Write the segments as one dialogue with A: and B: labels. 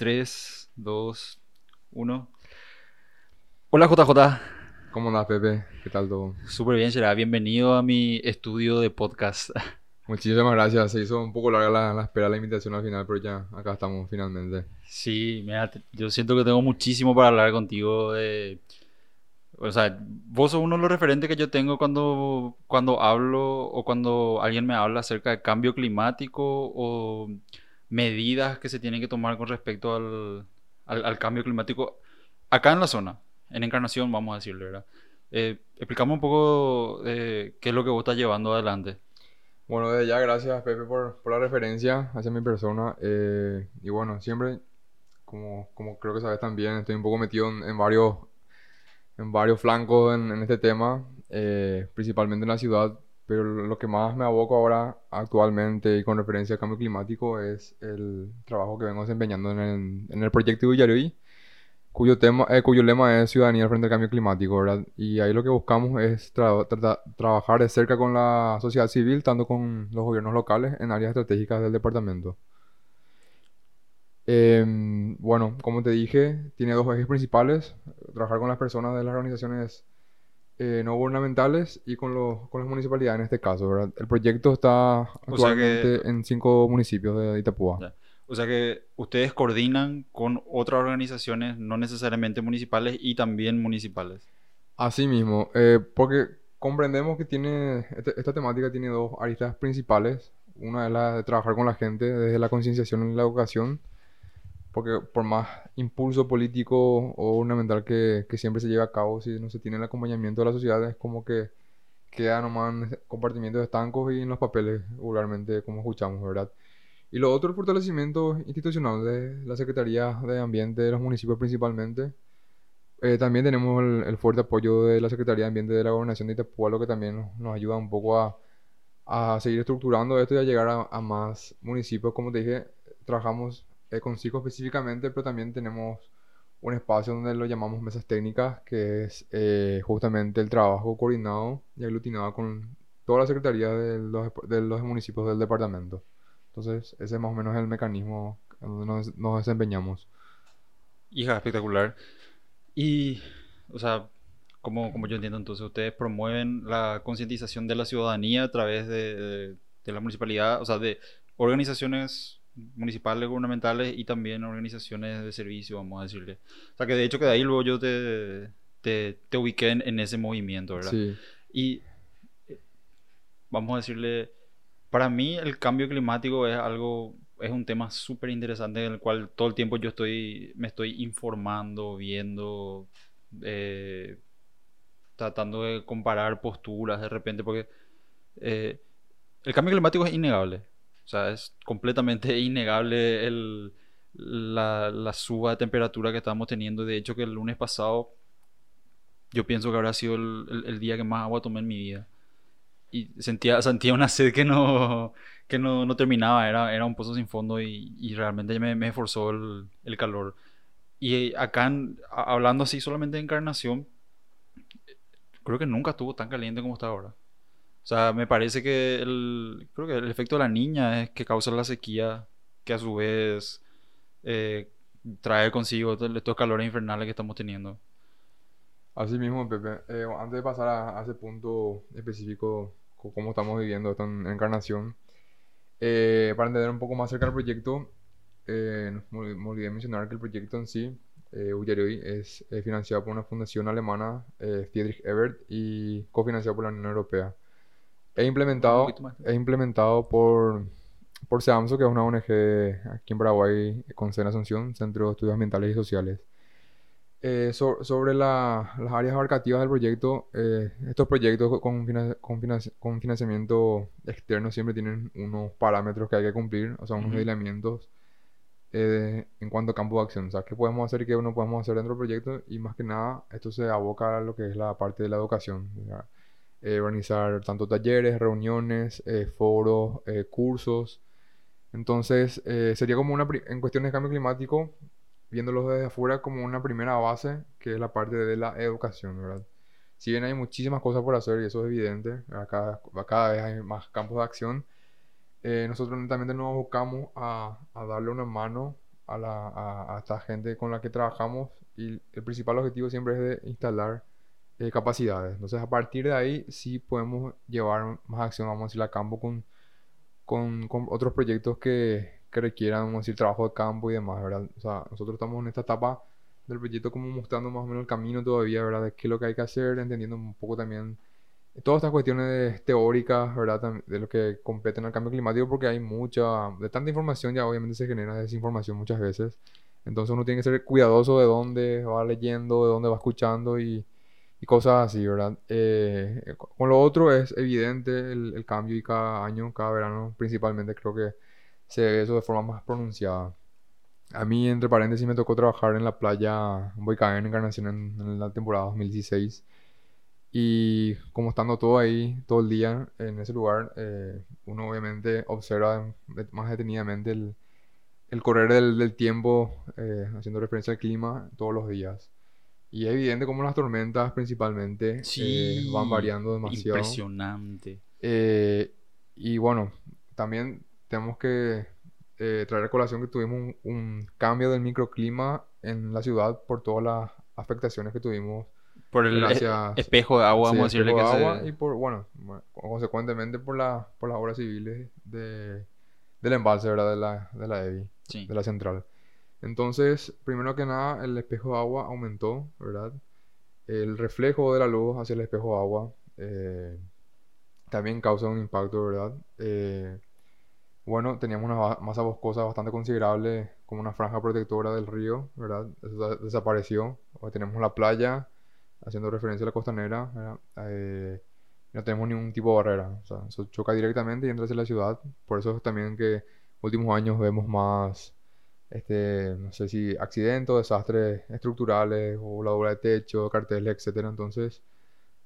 A: 3, 2, 1. Hola JJ.
B: ¿Cómo andás, Pepe? ¿Qué tal todo?
A: Súper bien, será. Bienvenido a mi estudio de podcast.
B: Muchísimas gracias. Se hizo un poco larga la, la espera, la invitación al final, pero ya acá estamos finalmente.
A: Sí, mira, yo siento que tengo muchísimo para hablar contigo de... O sea, vos sos uno de los referentes que yo tengo cuando, cuando hablo o cuando alguien me habla acerca de cambio climático o medidas que se tienen que tomar con respecto al, al, cambio climático acá en la zona, en Encarnación, vamos a decirle, ¿verdad? Eh, explicame un poco eh, qué es lo que vos estás llevando adelante.
B: Bueno, desde ya, gracias, Pepe, por, por la referencia hacia mi persona. eh, y bueno, siempre, como, como creo que sabes también, estoy un poco metido en, varios, en varios flancos en, este tema, eh, principalmente en la ciudad. Pero lo que más me aboco ahora, actualmente, y con referencia al cambio climático, es el trabajo que vengo desempeñando en el, en el proyecto de Ullaruy, cuyo tema, eh, cuyo lema es Ciudadanía frente al cambio climático, ¿verdad? Y ahí lo que buscamos es tra- trata- trabajar de cerca con la sociedad civil, tanto con los gobiernos locales en áreas estratégicas del departamento. Em, bueno, como te dije, tiene dos ejes principales, trabajar con las personas de las organizaciones eh, no gubernamentales y con los, con las municipalidades en este caso, ¿verdad? El proyecto está
A: O sea que-
B: actualmente en cinco municipios de Itapúa.
A: Ya. O sea que ustedes coordinan con otras organizaciones, no necesariamente municipales y también municipales.
B: Así mismo, eh, porque comprendemos que tiene, este- esta temática tiene dos aristas principales. Una es la de trabajar con la gente desde la concienciación y la educación, porque por más impulso político o gubernamental que, que siempre se lleve a cabo, si no se tiene el acompañamiento de la sociedad, es como que queda nomás en compartimientos estancos y en los papeles, vulgarmente, como escuchamos, ¿verdad? Y lo otro, el fortalecimiento institucional de la Secretaría de Ambiente de los municipios principalmente. Eh, también tenemos el, fuerte apoyo de la Secretaría de Ambiente de la Gobernación de Itapúa, lo que también nos, nos ayuda un poco a, a seguir estructurando esto y a llegar a, a más municipios. Como te dije, trabajamos eh, con específicamente, pero también tenemos un espacio donde lo llamamos mesas técnicas, que es eh, justamente el trabajo coordinado y aglutinado con toda la Secretaría de los, municipios del departamento. Entonces, ese es más o menos el mecanismo donde nos, nos desempeñamos.
A: Hija, espectacular. Y, o sea, como, como yo entiendo, entonces ustedes promueven la concientización de la ciudadanía a través de- de la municipalidad, o sea, de organizaciones municipales, gubernamentales y también organizaciones de servicio, vamos a decirle. O sea, que de hecho que de ahí luego yo te, te, te ubiqué en, en ese movimiento, ¿verdad?
B: Sí.
A: Y eh, vamos a decirle, para mí el cambio climático es algo, es un tema súper interesante en el cual todo el tiempo yo estoy, me estoy informando, viendo, eh, tratando de comparar posturas de repente, porque eh, el cambio climático es innegable. O sea, es completamente innegable el, la, la suba de temperatura que estamos teniendo. De hecho, que el lunes pasado yo pienso que habrá sido el, el- día que más agua tomé en mi vida. Y sentía, sentía una sed que no, que no, no terminaba, era, era un pozo sin fondo y, y realmente me, me esforzó el, el calor. Y acá, hablando así solamente de encarnación, creo que nunca estuvo tan caliente como está ahora. O sea, me parece que el, creo que el efecto de la niña es que causa la sequía, que a su vez eh, trae consigo estos calores infernales que estamos teniendo.
B: Así mismo, Pepe. Eh, antes de pasar a, a ese punto específico, co- cómo estamos viviendo esto en Encarnación, eh, para entender un poco más acerca del proyecto, me, me olvidé mencionar que el proyecto en sí, eh, es financiado por una fundación alemana, eh, Friedrich Ebert, y cofinanciado por la Unión Europea. Es implementado, es implementado por, por SEAMSO, que es una ONG aquí en Paraguay con sede Asunción, Centro de Estudios Ambientales y Sociales. Eh, so- sobre la- las áreas abarcativas del proyecto, eh, estos proyectos con, finan- con, finan- con financiamiento externo siempre tienen unos parámetros que hay que cumplir, o sea, unos
A: Ujú.
B: lineamientos eh, en cuanto a campo de acción. O sea, qué podemos hacer y qué no podemos hacer dentro del proyecto. Y más que nada, esto se aboca a lo que es la parte de la educación. sea, eh, organizar tanto talleres, reuniones, eh, foros, eh, cursos. Entonces, eh, sería como una, en cuestiones de cambio climático, viéndolo desde afuera como una primera base, que es la parte de la educación, ¿verdad? Si bien hay muchísimas cosas por hacer y eso es evidente, cada, cada vez hay más campos de acción, eh, nosotros netamente nos buscamos a, a darle una mano a, la, a, a esta gente con la que trabajamos y el principal objetivo siempre es de instalar eh, capacidades. Entonces, a partir de ahí sí podemos llevar más acción, vamos a decir, a campo con, con, otros proyectos que, que requieran, vamos a decir, trabajo de campo y demás, ¿verdad? O sea, nosotros estamos en esta etapa del proyecto como mostrando más o menos el camino todavía, ¿verdad? De qué es lo que hay que hacer, entendiendo un poco también todas estas cuestiones teóricas, ¿verdad? De lo que competen al cambio climático, porque hay mucha, de tanta información ya obviamente se genera desinformación muchas veces. Entonces uno tiene que ser cuidadoso de dónde va leyendo, de dónde va escuchando y, y cosas así, ¿verdad? Eh, con lo otro es evidente el, el, cambio y cada año, cada verano principalmente creo que se ve eso de forma más pronunciada. A mí, entre paréntesis, me tocó trabajar en la playa Boycaén en Encarnación en, en la temporada 2016. Y como estando todo ahí, todo el día en ese lugar, eh, uno obviamente observa más detenidamente el, el correr del, del tiempo, eh, haciendo referencia al clima, todos los días. Y es evidente como las tormentas principalmente
A: Sí,
B: eh, van variando demasiado.
A: impresionante.
B: Eh, y bueno, también tenemos que eh, traer a colación que tuvimos un, un cambio del microclima en la ciudad por todas las afectaciones que tuvimos
A: Por el e-
B: gracias
A: espejo de agua,
B: sí,
A: vamos a decirle que
B: de agua
A: se...
B: y por, bueno, bueno, consecuentemente por, la, por las obras civiles de, del embalse, ¿verdad? De la, de la
A: Sí.
B: de la central. Entonces, primero que nada, el espejo de agua aumentó, ¿verdad? El reflejo de la luz hacia el espejo de agua eh, también causa un impacto, ¿verdad? Eh, bueno, teníamos una masa boscosa bastante considerable, como una franja protectora del río, ¿verdad? Eso desapareció. Ahora tenemos la playa, haciendo referencia a la costanera. Eh, no tenemos ningún tipo de barrera, o sea, eso choca directamente y entra hacia la ciudad. Por eso es también que últimos años vemos más, este, no sé si accidentes, desastres estructurales, o voladura de techo, carteles, etcétera. Entonces,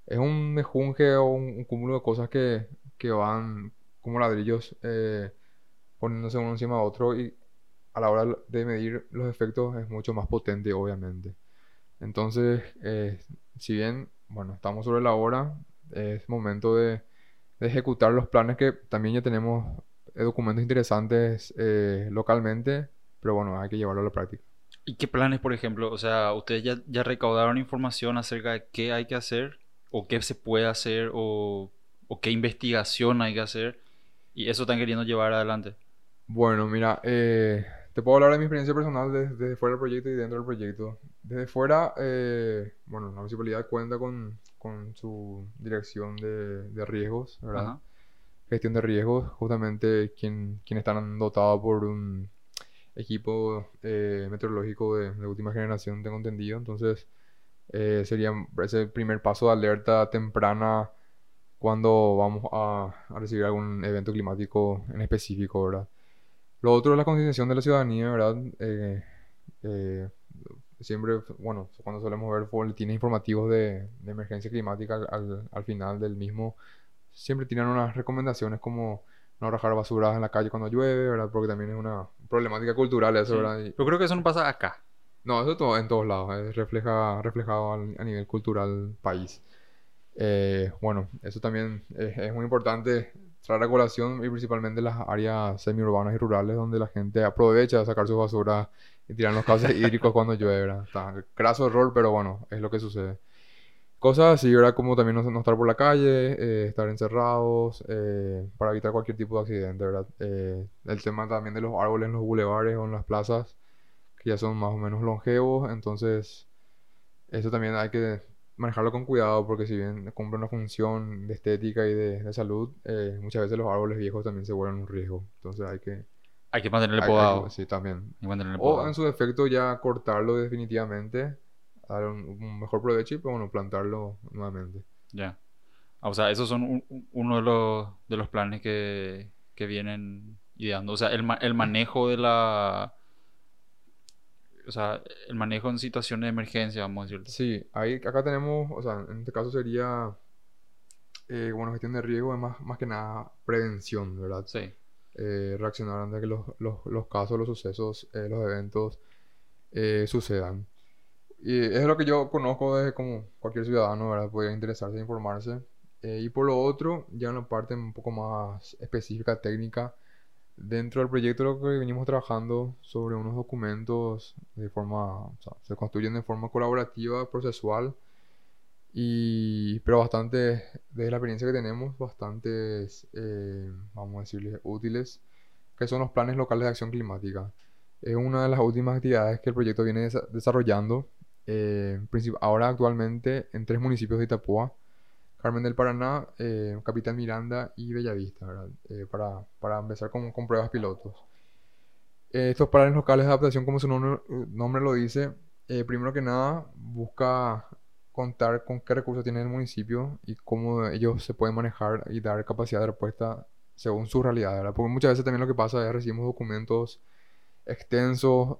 B: es un mejunje o un, un cúmulo de cosas que, que van como ladrillos eh, poniéndose uno encima de otro y a la hora de medir los efectos es mucho más potente, obviamente. Entonces, eh, si bien, bueno, estamos sobre la hora, es momento de, de ejecutar los planes que también ya tenemos eh, documentos interesantes eh, localmente, pero bueno, hay que llevarlo a la práctica.
A: ¿Y qué planes, por ejemplo? O sea, ustedes ya, ya recaudaron información acerca de qué hay que hacer, o qué se puede hacer, o, o qué investigación hay que hacer, y eso están queriendo llevar adelante.
B: Bueno, mira, eh, te puedo hablar de mi experiencia personal desde, desde fuera del proyecto y dentro del proyecto. Desde fuera, eh, bueno, la municipalidad cuenta con, con su dirección de, de riesgos, ¿verdad?
A: Ajá.
B: Gestión de riesgos, justamente quien, quienes están dotados por un equipo eh, meteorológico de, de última generación, tengo entendido. Entonces, eh, sería ese primer paso de alerta temprana cuando vamos a, a recibir algún evento climático en específico, ¿verdad? Lo otro es la concienciación de la ciudadanía, ¿verdad? Eh, eh, siempre, bueno, cuando solemos ver boletines informativos de, de emergencia climática al, al- al final del mismo, siempre tienen unas recomendaciones como no arrojar basuras en la calle cuando llueve, ¿verdad? Porque también es una problemática cultural eso,
A: Sí.
B: ¿verdad? Y-
A: Yo creo que eso no pasa acá.
B: no, eso todo, en todos lados, es refleja, reflejado al- a nivel cultural país. Eh, bueno, eso también es, es muy importante traer a colación y principalmente las áreas semiurbanas y rurales donde la gente aprovecha de sacar sus basuras y tirar los cauces hídricos cuando llueve, ¿verdad? Está craso error, pero bueno, es lo que sucede. Cosas así, ¿verdad? Como también no, no estar por la calle, eh, estar encerrados, eh, para evitar cualquier tipo de accidente, ¿verdad? Eh, el tema también de los árboles en los bulevares o en las plazas, que ya son más o menos longevos, entonces eso también hay que manejarlo con cuidado porque si bien cumple una función de estética y de, de salud, eh, muchas veces los árboles viejos también se vuelven un riesgo, entonces hay que...
A: Hay que mantenerle
B: hay
A: podado.
B: sí, también.
A: Mantenerle
B: O
A: podado.
B: en su defecto ya cortarlo definitivamente, dar un, un mejor provecho y pues, bueno, plantarlo nuevamente.
A: Ya. Ah, O sea, esos son un- un- uno de los, de los planes que, que vienen ideando. O sea, el, el manejo de la... O sea, el manejo en situaciones de emergencia, vamos a decirlo.
B: Sí, ahí acá tenemos, o sea, en este caso sería, eh, bueno, gestión de riesgo, es más, más que nada prevención, ¿verdad?
A: Sí.
B: Eh, reaccionar antes de que los, los, los casos, los sucesos, eh, los eventos eh, sucedan. Y es lo que yo conozco desde como cualquier ciudadano, ¿verdad? Podría interesarse, informarse. Eh, y por lo otro, ya en la parte un poco más específica, técnica, dentro del proyecto lo que venimos trabajando sobre unos documentos de forma, o sea, se construyen de forma colaborativa, procesual, y, pero bastante, desde la experiencia que tenemos, bastantes, eh, vamos a decirles, útiles, que son los planes locales de acción climática. Es una de las últimas actividades que el proyecto viene desa- desarrollando, eh, ahora actualmente en tres municipios de Itapúa, Carmen del Paraná, eh, Capitán Miranda y Bellavista, ¿verdad? Eh, para, para empezar con, con pruebas pilotos. Eh, estos planes locales de adaptación, como su nombre, lo dice, primero que nada busca contar con qué recursos tiene el municipio y cómo ellos se pueden manejar y dar capacidad de respuesta según su realidad. Porque muchas veces también lo que pasa es recibimos documentos extensos,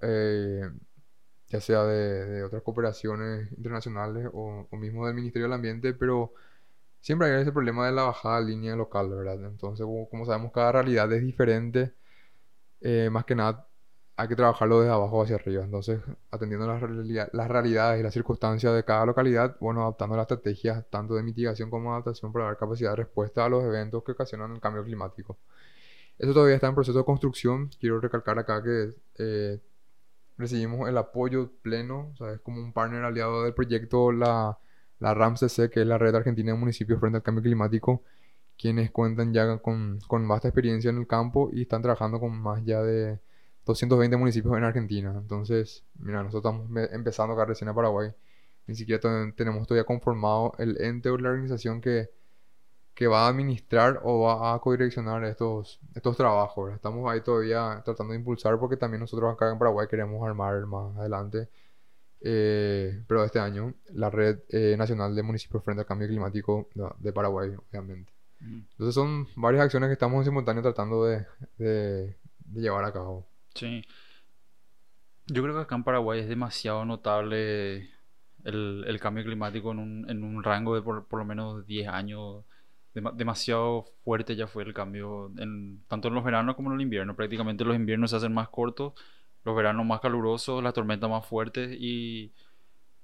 B: ya sea de, de otras cooperaciones internacionales o, o mismo del Ministerio del Ambiente, pero siempre hay ese problema de la bajada de línea local, ¿verdad? Entonces, como, sabemos, cada realidad es diferente, eh, más que nada hay que trabajarlo desde abajo hacia arriba. Entonces, atendiendo las, realia- las realidades y las circunstancias de cada localidad, bueno, adaptando las estrategias tanto de mitigación como de adaptación para dar capacidad de respuesta a los eventos que ocasionan el cambio climático. Eso todavía está en proceso de construcción. Quiero recalcar acá que eh, recibimos el apoyo pleno, o sea, es como un partner aliado del proyecto, la, la RAMCC, que es la Red Argentina de Municipios frente al Cambio Climático, quienes cuentan ya con, con vasta experiencia en el campo y están trabajando con más ya de 220 municipios en Argentina. Entonces, mira, nosotros estamos empezando acá recién a Paraguay. Ni siquiera tenemos todavía conformado el ente o la organización que, que va a administrar o va a codireccionar estos, estos trabajos. Estamos ahí todavía tratando de impulsar porque también nosotros acá en Paraguay queremos armar más adelante, eh, pero este año, la Red eh, Nacional de Municipios frente al Cambio Climático de, de Paraguay, obviamente.
A: Mm.
B: Entonces son varias acciones que estamos en simultáneo tratando de, de- de llevar a cabo.
A: Sí. Yo creo que acá en Paraguay es demasiado notable el, el cambio climático en un, en un rango de por, por lo menos 10 años. Dema- demasiado fuerte ya fue el cambio, en, tanto en los veranos como en el invierno. Prácticamente los inviernos se hacen más cortos, los veranos más calurosos, las tormentas más fuertes y...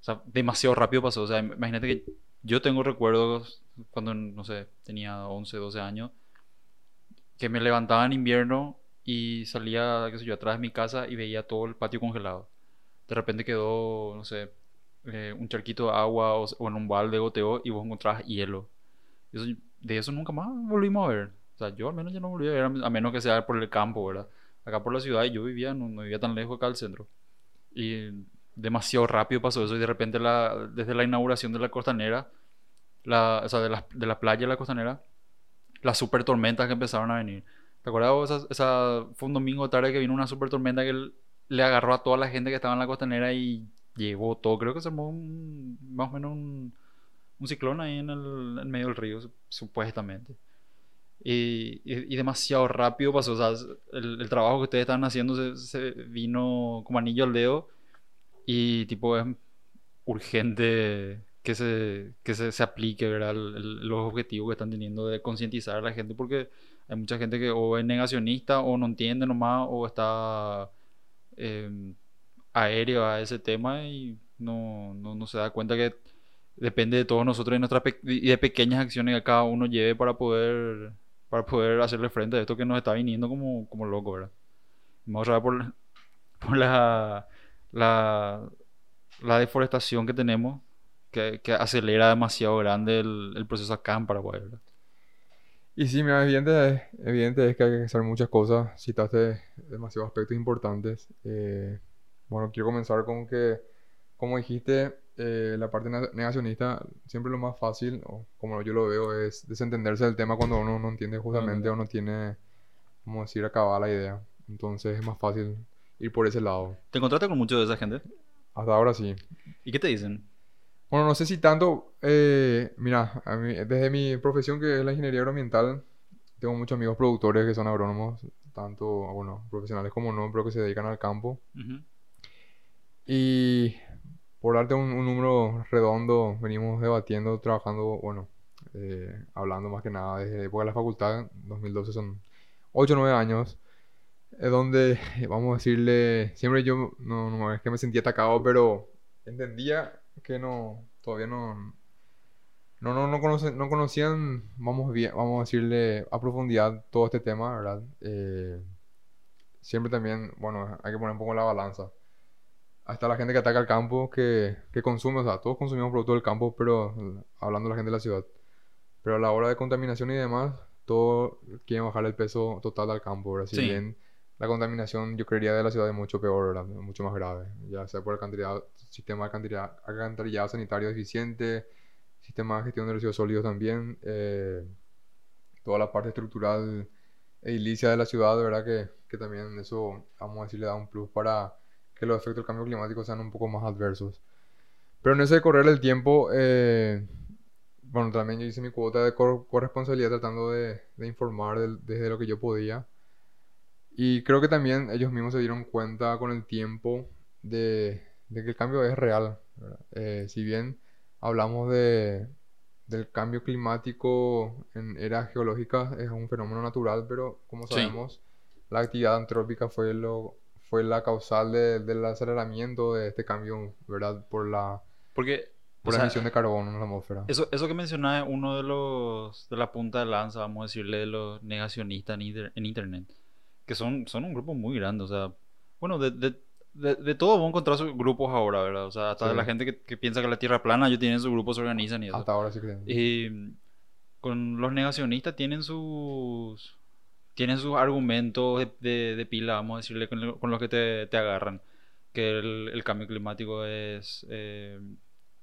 A: O sea, demasiado rápido pasó. O sea, im- imagínate que yo tengo recuerdos cuando, no sé, tenía 11, 12 años, que me levantaba en invierno y salía, qué sé yo, atrás de mi casa y veía todo el patio congelado. De repente quedó, no sé, eh, un charquito de agua o, o en un balde goteó y vos encontrabas hielo. Eso- de eso nunca más volvimos a ver. O sea, yo al menos ya no volví a ver, a menos que sea por el campo, ¿verdad? Acá por la ciudad yo vivía, no, no vivía tan lejos acá del centro. Y demasiado rápido pasó eso y de repente la, desde la inauguración de la costanera, la, o sea, de la, de la playa de la costanera, las super tormentas que empezaron a venir. ¿Te acuerdas? Esa, esa- fue un domingo tarde que vino una super tormenta que le agarró a toda la gente que estaba en la costanera y llevó todo. Creo que se armó un- más o menos un, un ciclón ahí en el en medio del río, sup- supuestamente. Y, y- y demasiado rápido pasó. O sea, el, el trabajo que ustedes estaban haciendo se, se vino como anillo al dedo. Y tipo es urgente que se, que se, se aplique, ¿verdad? el- el- los objetivos que están teniendo de concientizar a la gente. Porque hay mucha gente que o es negacionista o no entiende nomás o está eh, aéreo a ese tema y no, no, no se da cuenta que depende de todos nosotros y, nuestras pe- y de pequeñas acciones que cada uno lleve para poder, para poder hacerle frente a esto que nos está viniendo como, como loco, ¿verdad? Vamos a ver por, la- por la, la, la deforestación que tenemos, que, que acelera demasiado grande el, el proceso acá en Paraguay, ¿verdad?
B: Y sí, mira, evidente, evidente es que hay que hacer muchas cosas. Citaste demasiados aspectos importantes. Eh, bueno, quiero comenzar con que, como dijiste, eh, la parte negacionista, siempre lo más fácil, o como yo lo veo, es desentenderse del tema cuando uno no entiende justamente o no tiene, como decir, acabada la idea. Entonces es más fácil ir por ese lado.
A: ¿Te encontraste con mucho de esa gente?
B: Hasta ahora sí.
A: ¿Y qué te dicen?
B: Bueno, no sé si tanto, eh, mira, a mí- desde mi profesión que es la ingeniería agroambiental, tengo muchos amigos productores que son agrónomos, tanto, bueno, profesionales como no, pero que se dedican al campo. Y por darte un, un número redondo, venimos debatiendo, trabajando, bueno, eh, hablando más que nada desde la época de la facultad, 2012 son 8 o 9 años, es donde, vamos a decirle, siempre yo, no, no es que me sentía atacado, pero entendía que no, todavía no, no, no, no, conoce- no conocían, vamos, bien, vamos a decirle, a profundidad todo este tema, ¿verdad? Eh, siempre también, bueno, hay que poner un poco la balanza. Hasta la gente que ataca el campo, que, que consume, o sea, todos consumimos productos del campo, pero hablando de la gente de la ciudad. Pero a la hora de contaminación y demás, todos quieren bajar el peso total al campo, ¿verdad? Si bien la contaminación, yo creería, de la ciudad es mucho peor, ¿verdad? Mucho más grave. Ya sea por el cantidad, sistema de alcantarillado sanitario eficiente, sistema de gestión de residuos sólidos también, eh, toda la parte estructural edilicia de la ciudad, ¿verdad? Que, que también eso, vamos a decir, le da un plus para que los efectos del cambio climático sean un poco más adversos. Pero en ese correr el tiempo, eh, bueno, también yo hice mi cuota de corresponsabilidad tratando de, de informar desde lo que yo podía. Y creo que también ellos mismos se dieron cuenta con el tiempo de, de que el cambio es real. Eh, si bien hablamos de, del cambio climático en eras geológicas, es un fenómeno natural, pero como sabemos, la actividad antrópica fue, lo, fue la causal del aceleramiento de este cambio, ¿verdad? Por la...
A: Porque
B: por la emisión de carbono en la atmósfera.
A: Eso, eso que mencionaba es uno de los de la punta de lanza, vamos a decirle, de los negacionistas en, en internet. Que son, son un grupo muy grande. O sea, bueno, de, de, de, todo vamos a encontrar sus grupos ahora, ¿verdad? O sea, hasta la gente que, que, piensa que la Tierra es plana, ellos tienen sus grupos, se organizan y eso.
B: Hasta ahora sí creen.
A: Y con los negacionistas tienen sus tienen sus argumentos de, de, pila, vamos a decirle, con, con los que te, te agarran. Que el, el, cambio climático es eh,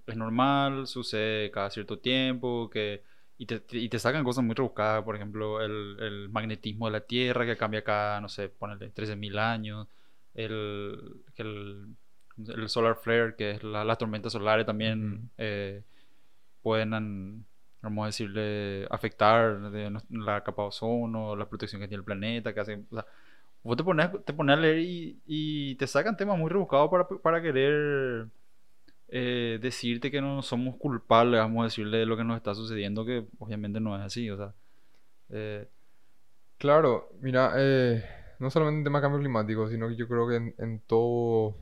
A: es normal, sucede cada cierto tiempo, que, y, te, y te sacan cosas muy rebuscadas, por ejemplo, el, el, magnetismo de la Tierra que cambia cada, no sé, ponele 13.000 años, el, el, el, solar flare, que es la, las tormentas solares también eh, pueden, vamos a decirle, afectar la capa de ozono, la protección que tiene el planeta, que hace... O sea, vos te pones, te pones a leer y, te sacan temas muy rebuscados para, para querer eh, decirte que no somos culpables, vamos a decirle de lo que nos está sucediendo, que obviamente no es así, o sea. Eh,
B: claro, mira, eh, no solamente en tema de cambio climático, sino que yo creo que en, todo,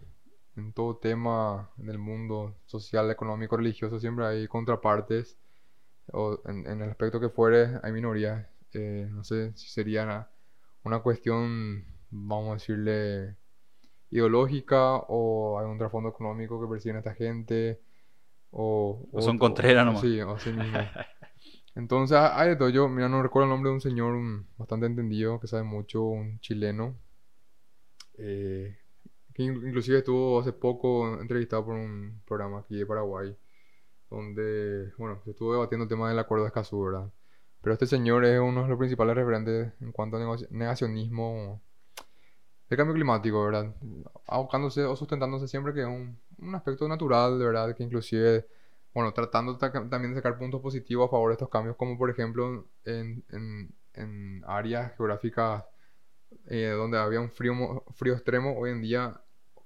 B: en todo tema del mundo social, económico, religioso, siempre hay contrapartes, o en, el aspecto que fuere, hay minorías. no sé si sería una cuestión, vamos a decirle, ideológica o hay un trasfondo económico que persiguen a esta gente o,
A: o son contreras nomás.
B: Sí, así mismo. Entonces hay de todo. Yo, mira, no recuerdo el nombre de un señor bastante entendido que sabe mucho, un chileno, eh, que inclusive estuvo hace poco entrevistado por un programa aquí de Paraguay, donde, bueno, se estuvo debatiendo el tema del acuerdo de Escazú, ¿verdad? Pero este señor es uno de los principales referentes en cuanto a negacionismo el cambio climático, ¿verdad? Abocándose o sustentándose siempre que es un, un aspecto natural, verdad, que inclusive, bueno, tratando también de sacar puntos positivos a favor de estos cambios, como por ejemplo en, en, en áreas geográficas eh, donde había un frío, frío extremo, hoy en día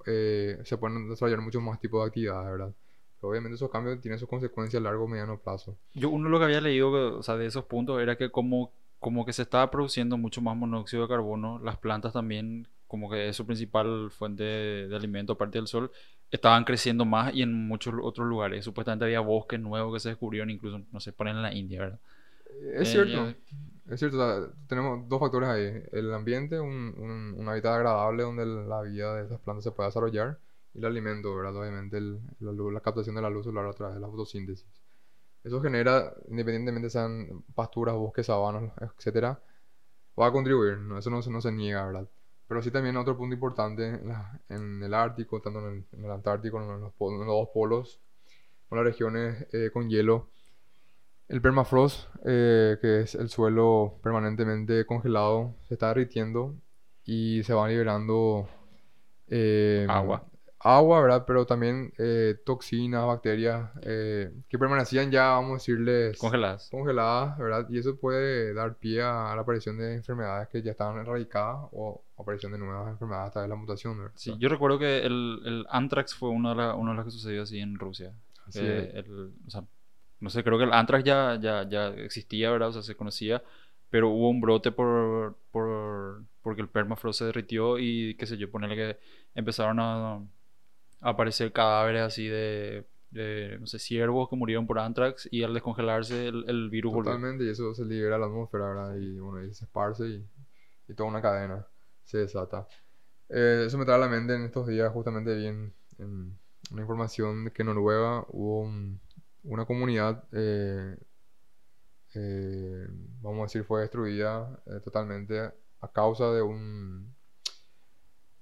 B: eh, se pueden desarrollar muchos más tipos de actividades, ¿verdad? Pero obviamente esos cambios tienen sus consecuencias a largo o mediano plazo.
A: Yo uno de lo que había leído, o sea, de esos puntos era que como, como que se estaba produciendo mucho más monóxido de carbono, las plantas también como que es su principal fuente de, alimento aparte del sol, estaban creciendo más y en muchos otros lugares. Supuestamente había bosques nuevos que se descubrieron, incluso, no sé, ponen en la India, ¿verdad?
B: Es cierto, eh, es cierto. tenemos dos factores ahí. El ambiente, un, un, hábitat agradable donde la vida de esas plantas se puede desarrollar y el alimento, ¿verdad? Obviamente la, captación de la luz solar a través de la fotosíntesis. Eso genera, independientemente sean pasturas, bosques, sabanas, etcétera, va a contribuir, ¿no? eso no, no se niega, ¿verdad? Pero sí también otro punto importante en el Ártico, tanto en el, Antártico, en los, dos polos, con las regiones eh, con hielo. El permafrost, eh, que es el suelo permanentemente congelado, se está derritiendo y se van liberando
A: eh, agua
B: agua, ¿verdad? Pero también eh, toxinas, bacterias eh, que permanecían ya, vamos a decirles...
A: Congeladas.
B: Congeladas, ¿verdad? Y eso puede dar pie a la aparición de enfermedades que ya estaban erradicadas o aparición de nuevas enfermedades a través de la mutación, ¿verdad?
A: Sí, yo recuerdo que el, el anthrax fue uno de, uno de los que sucedió así en Rusia. Así el, o sea, no sé, creo que el anthrax ya, ya, ya existía, ¿verdad? O sea, se conocía, pero hubo un brote por, por porque el permafrost se derritió y qué sé yo, ponerle que empezaron a aparecer cadáveres así de, no sé, ciervos que murieron por anthrax y al descongelarse el, el virus
B: Totalmente, y eso se libera a la atmósfera, ¿verdad? Y bueno, y se esparce y, y toda una cadena se desata. Eh, eso me trae a la mente en estos días, justamente bien, en una información de que en Noruega hubo una comunidad, eh, eh, vamos a decir, fue destruida totalmente a causa de un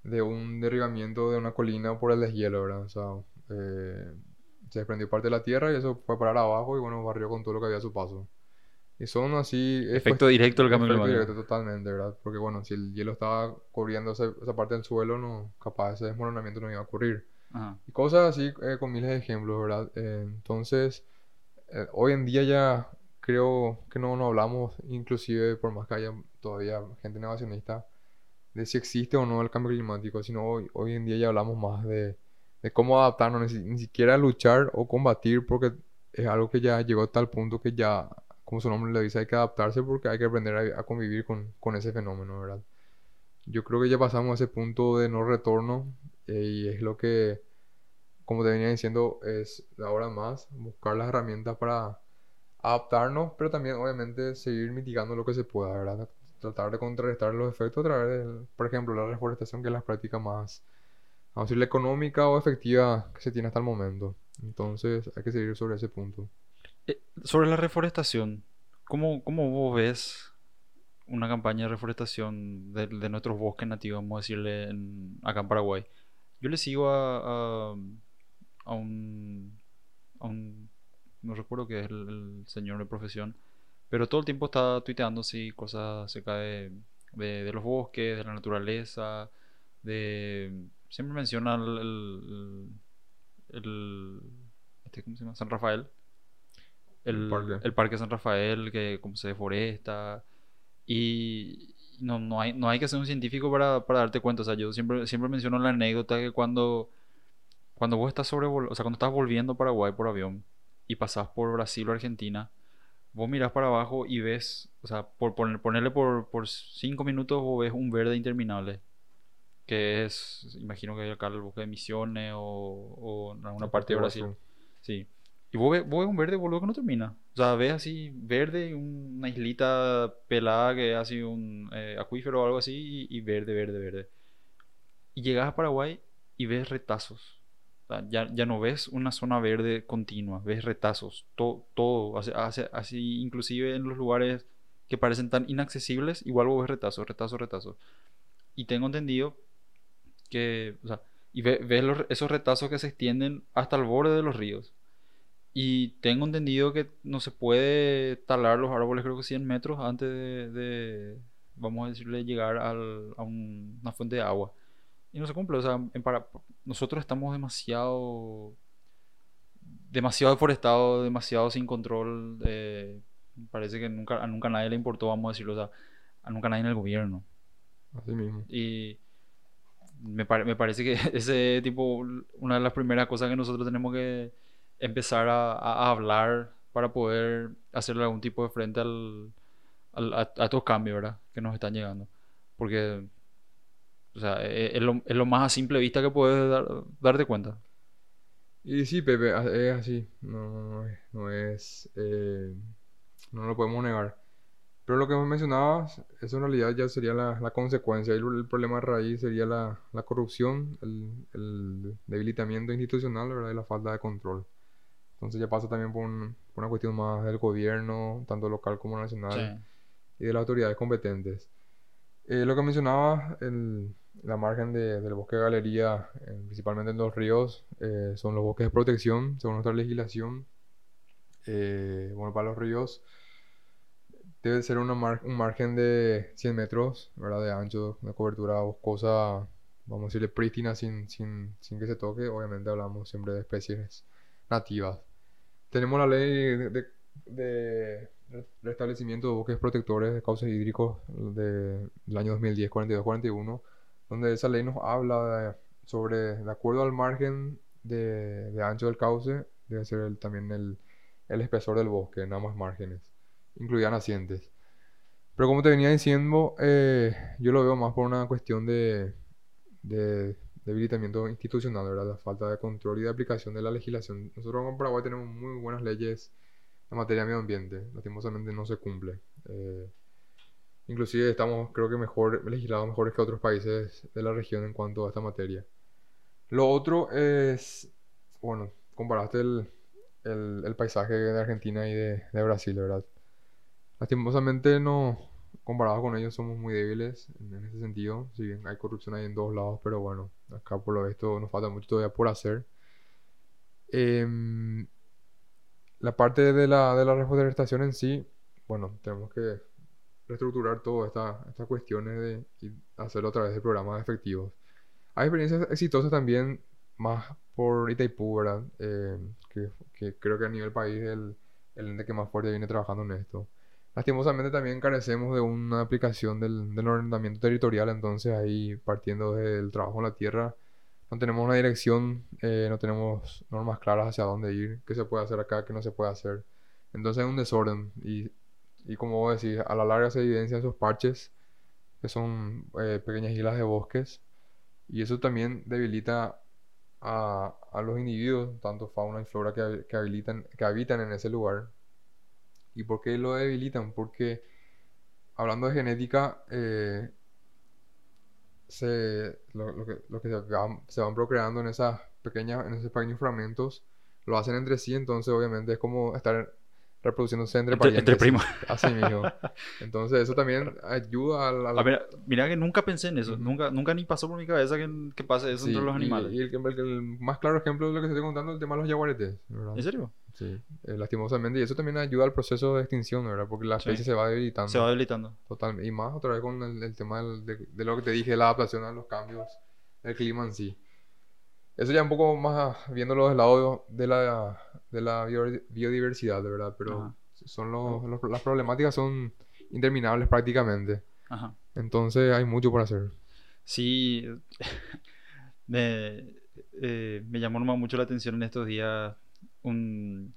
B: de un derribamiento de una colina por el deshielo, ¿verdad? O sea, se desprendió parte de la tierra y eso fue parar abajo y bueno, barrió con todo lo que había a su paso. Y son así...
A: Efecto directo del cambio climático.
B: Efecto directo totalmente, ¿verdad? Porque bueno, si el hielo estaba cubriendo esa, parte del suelo, no, capaz ese desmoronamiento no iba a ocurrir. Y cosas así eh, con miles de ejemplos, ¿verdad? Eh, entonces, eh, hoy en día ya creo que no, no hablamos, inclusive por más que haya todavía gente negacionista, de si existe o no el cambio climático, sino hoy, hoy en día ya hablamos más de, de cómo adaptarnos, ni, ni siquiera luchar o combatir, porque es algo que ya llegó a tal punto que ya como su nombre le dice, hay que adaptarse porque hay que aprender a, convivir con, con, ese fenómeno, ¿verdad? Yo creo que ya pasamos a ese punto de no retorno eh, y es lo que, como te venía diciendo, es ahora más buscar las herramientas para adaptarnos, pero también obviamente seguir mitigando lo que se pueda, ¿verdad? Tratar de contrarrestar los efectos a través de, por ejemplo, la reforestación, que es la práctica más, vamos a decir, económica o efectiva que se tiene hasta el momento. Entonces hay que seguir sobre ese punto.
A: Eh, sobre la reforestación, ¿cómo, ¿cómo, ves una campaña de reforestación de, nuestros bosques nativos, vamos a decirle, acá en Paraguay? Yo le sigo a, a, un, No recuerdo qué es el, señor de profesión, pero todo el tiempo está tuiteando así cosas acerca de, de, los bosques, de la naturaleza, de... Siempre menciona el, el, este, ¿cómo se llama? San Rafael el, parque. San Rafael, que como se deforesta. Y no, no, hay, no hay que ser un científico para, para darte cuenta. O sea, yo siempre, siempre menciono la anécdota que cuando, cuando vos estás sobre, o sea, cuando estás volviendo a Paraguay por avión y pasás por Brasil o Argentina, vos miras para abajo y ves, o sea, por poner, ponerle por, por cinco minutos vos ves un verde interminable. Que es, imagino que hay acá el bosque de Misiones o, en alguna parte de Brasil. Sí. Y vos ves, un verde, boludo, que no termina. O sea, ves así, verde, una islita pelada que es así un eh, acuífero o algo así, y, verde, verde, verde. Y llegas a Paraguay y ves retazos. Sea, ya, ya, no ves una zona verde continua, ves retazos. todo todo, así, así, inclusive en los lugares que parecen tan inaccesibles, igual vos ves retazos, retazos, retazos. Y tengo entendido que, o sea, y ves, esos retazos que se extienden hasta el borde de los ríos. Y tengo entendido que no se puede talar los árboles, creo que 100 metros antes de, vamos a decirle, llegar al, a una fuente de agua. Y no se cumple. O sea, para, nosotros estamos demasiado, demasiado deforestados, demasiado sin control. Eh, parece que nunca, a nunca nadie le importó, vamos a decirlo, o sea, a nunca nadie en el gobierno.
B: Así mismo.
A: Y me, me parece que ese tipo, una de las primeras cosas que nosotros tenemos que empezar a, hablar para poder hacerle algún tipo de frente al, a, estos cambios, ¿verdad? Que nos están llegando. Porque, o sea, e, e, es, lo, es lo, más a simple vista que puedes dar, darte cuenta.
B: Y sí, Pepe, es así. No, no es. Eh, no lo podemos negar. Pero lo que mencionabas, eso en realidad ya sería la, la consecuencia. Y el, problema de raíz sería la, la corrupción, el, el, debilitamiento institucional, ¿verdad? Y la falta de control. Entonces ya pasa también por, una cuestión más del gobierno, tanto local como nacional, y de las autoridades competentes. Eh, lo que mencionaba, el, la margen de, del bosque de galería, eh, principalmente en los ríos, eh, son los bosques de protección, según nuestra legislación. bueno, para los ríos debe ser una un margen de 100 metros ¿verdad? de ancho, de cobertura boscosa, vamos a decirle prístina, sin, sin, sin que se toque. Obviamente hablamos siempre de especies nativas. Tenemos la ley de, restablecimiento de bosques protectores de cauces hídricos del año 2010, 42-41, donde esa ley nos habla sobre, de acuerdo al margen de, ancho del cauce, debe ser también el, espesor del bosque, en ambos márgenes, incluidas nacientes. Pero como te venía diciendo, eh, yo lo veo más por una cuestión de, de debilitamiento institucional, ¿verdad? La falta de control y de aplicación de la legislación. Nosotros en Paraguay tenemos muy buenas leyes en materia de medio ambiente, lastimosamente no se cumple. Eh, Inclusive estamos, creo que mejor legislados mejores que otros países de la región en cuanto a esta materia. Lo otro es, bueno, comparaste el, el, el paisaje de Argentina y de, de Brasil, ¿verdad? Lastimosamente no, comparados con ellos somos muy débiles en, en ese sentido. Si bien hay corrupción ahí en todos lados, pero bueno, acá por lo visto nos falta mucho todavía por hacer. Em, la parte de la, de la reforestación en sí, bueno, tenemos que reestructurar todas esta- estas cuestiones de, y hacerlo a través de programas efectivos. Hay experiencias exitosas también, más por Itaipú, ¿verdad? Eh, que, que creo que a nivel país el, el ente que más fuerte viene trabajando en esto. Lastimosamente también carecemos de una aplicación del, del ordenamiento territorial, entonces ahí partiendo del trabajo en la tierra, no tenemos una dirección, eh, no tenemos normas claras hacia dónde ir, qué se puede hacer acá, qué no se puede hacer. Entonces hay un desorden y, y como vos decís, a la larga se evidencian esos parches, que son eh, pequeñas islas de bosques, y eso también debilita a, a los individuos, tanto fauna y flora que, que habilitan, que habitan en ese lugar. ¿Y por qué lo debilitan? Porque hablando de genética, eh, se, lo, lo que, lo que se van, se van procreando en esas pequeñas, en esos pequeños fragmentos, lo hacen entre sí, entonces obviamente es como estar reproduciéndose entre
A: Entre, entre
B: parientes.
A: primos.
B: Así mismo. Entonces eso también ayuda a la... a
A: ver, mira que nunca pensé en eso.
B: Ujú.
A: Nunca, nunca ni pasó por mi cabeza que, que pase eso
B: Sí,
A: entre los
B: y-
A: animales.
B: Y, el, que- el que- el más claro ejemplo de lo que estoy contando es el tema de los jaguaretes, ¿verdad?
A: ¿En serio?
B: Sí, eh, lastimosamente. Y eso también ayuda al proceso de extinción, ¿verdad? Porque la
A: Sí.
B: especie se va debilitando.
A: Se va debilitando.
B: Totalmente. Y más otra vez con el, el tema de, de lo que te dije, la adaptación a los cambios del clima en sí. Eso ya un poco más viéndolo del lado de la, de la bio- biodiversidad, de verdad. Pero
A: Ajá.
B: son los, los- las problemáticas son interminables prácticamente.
A: Ajá.
B: Entonces hay mucho por hacer.
A: Sí, me, eh, me llamó nomás mucho la atención en estos días un,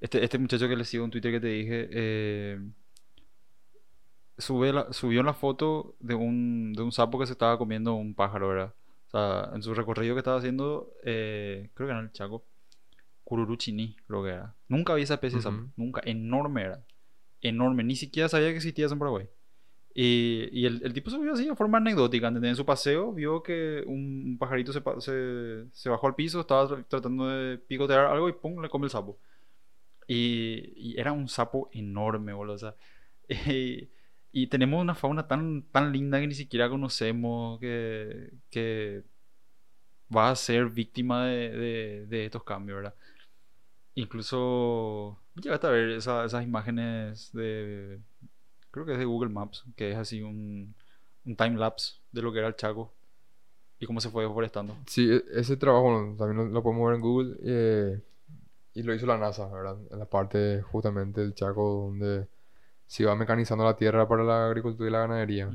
A: este, este muchacho que le sigo en Twitter que te dije, eh, sube la- subió la foto de un, de un sapo que se estaba comiendo un pájaro, ¿verdad? O sea, en su recorrido que estaba haciendo, eh, creo que era en el Chaco, Cururuchini, creo que era. Nunca vi esa especie
B: Ujú.
A: nunca, enorme era, enorme, ni siquiera sabía que existía en Paraguay. Y, y el, el tipo subió así de forma anecdótica. En su paseo vio que un, pajarito se, se, se bajó al piso, estaba tra- tratando de picotear algo y pum, le come el sapo. Y, y era un sapo enorme, boludo. O sea, y, y tenemos una fauna tan, tan linda que ni siquiera conocemos, que, que va a ser víctima de, de- de estos cambios, ¿verdad? Incluso llegaste a ver esa- esas imágenes de, creo que es de Google Maps, que es así un, un time lapse de lo que era el Chaco y cómo se fue deforestando.
B: Sí, e- ese trabajo bueno, también lo, lo podemos ver en Google eh, y lo hizo la NASA, ¿verdad? En la parte justamente del Chaco donde se iba mecanizando la tierra para la agricultura y la ganadería.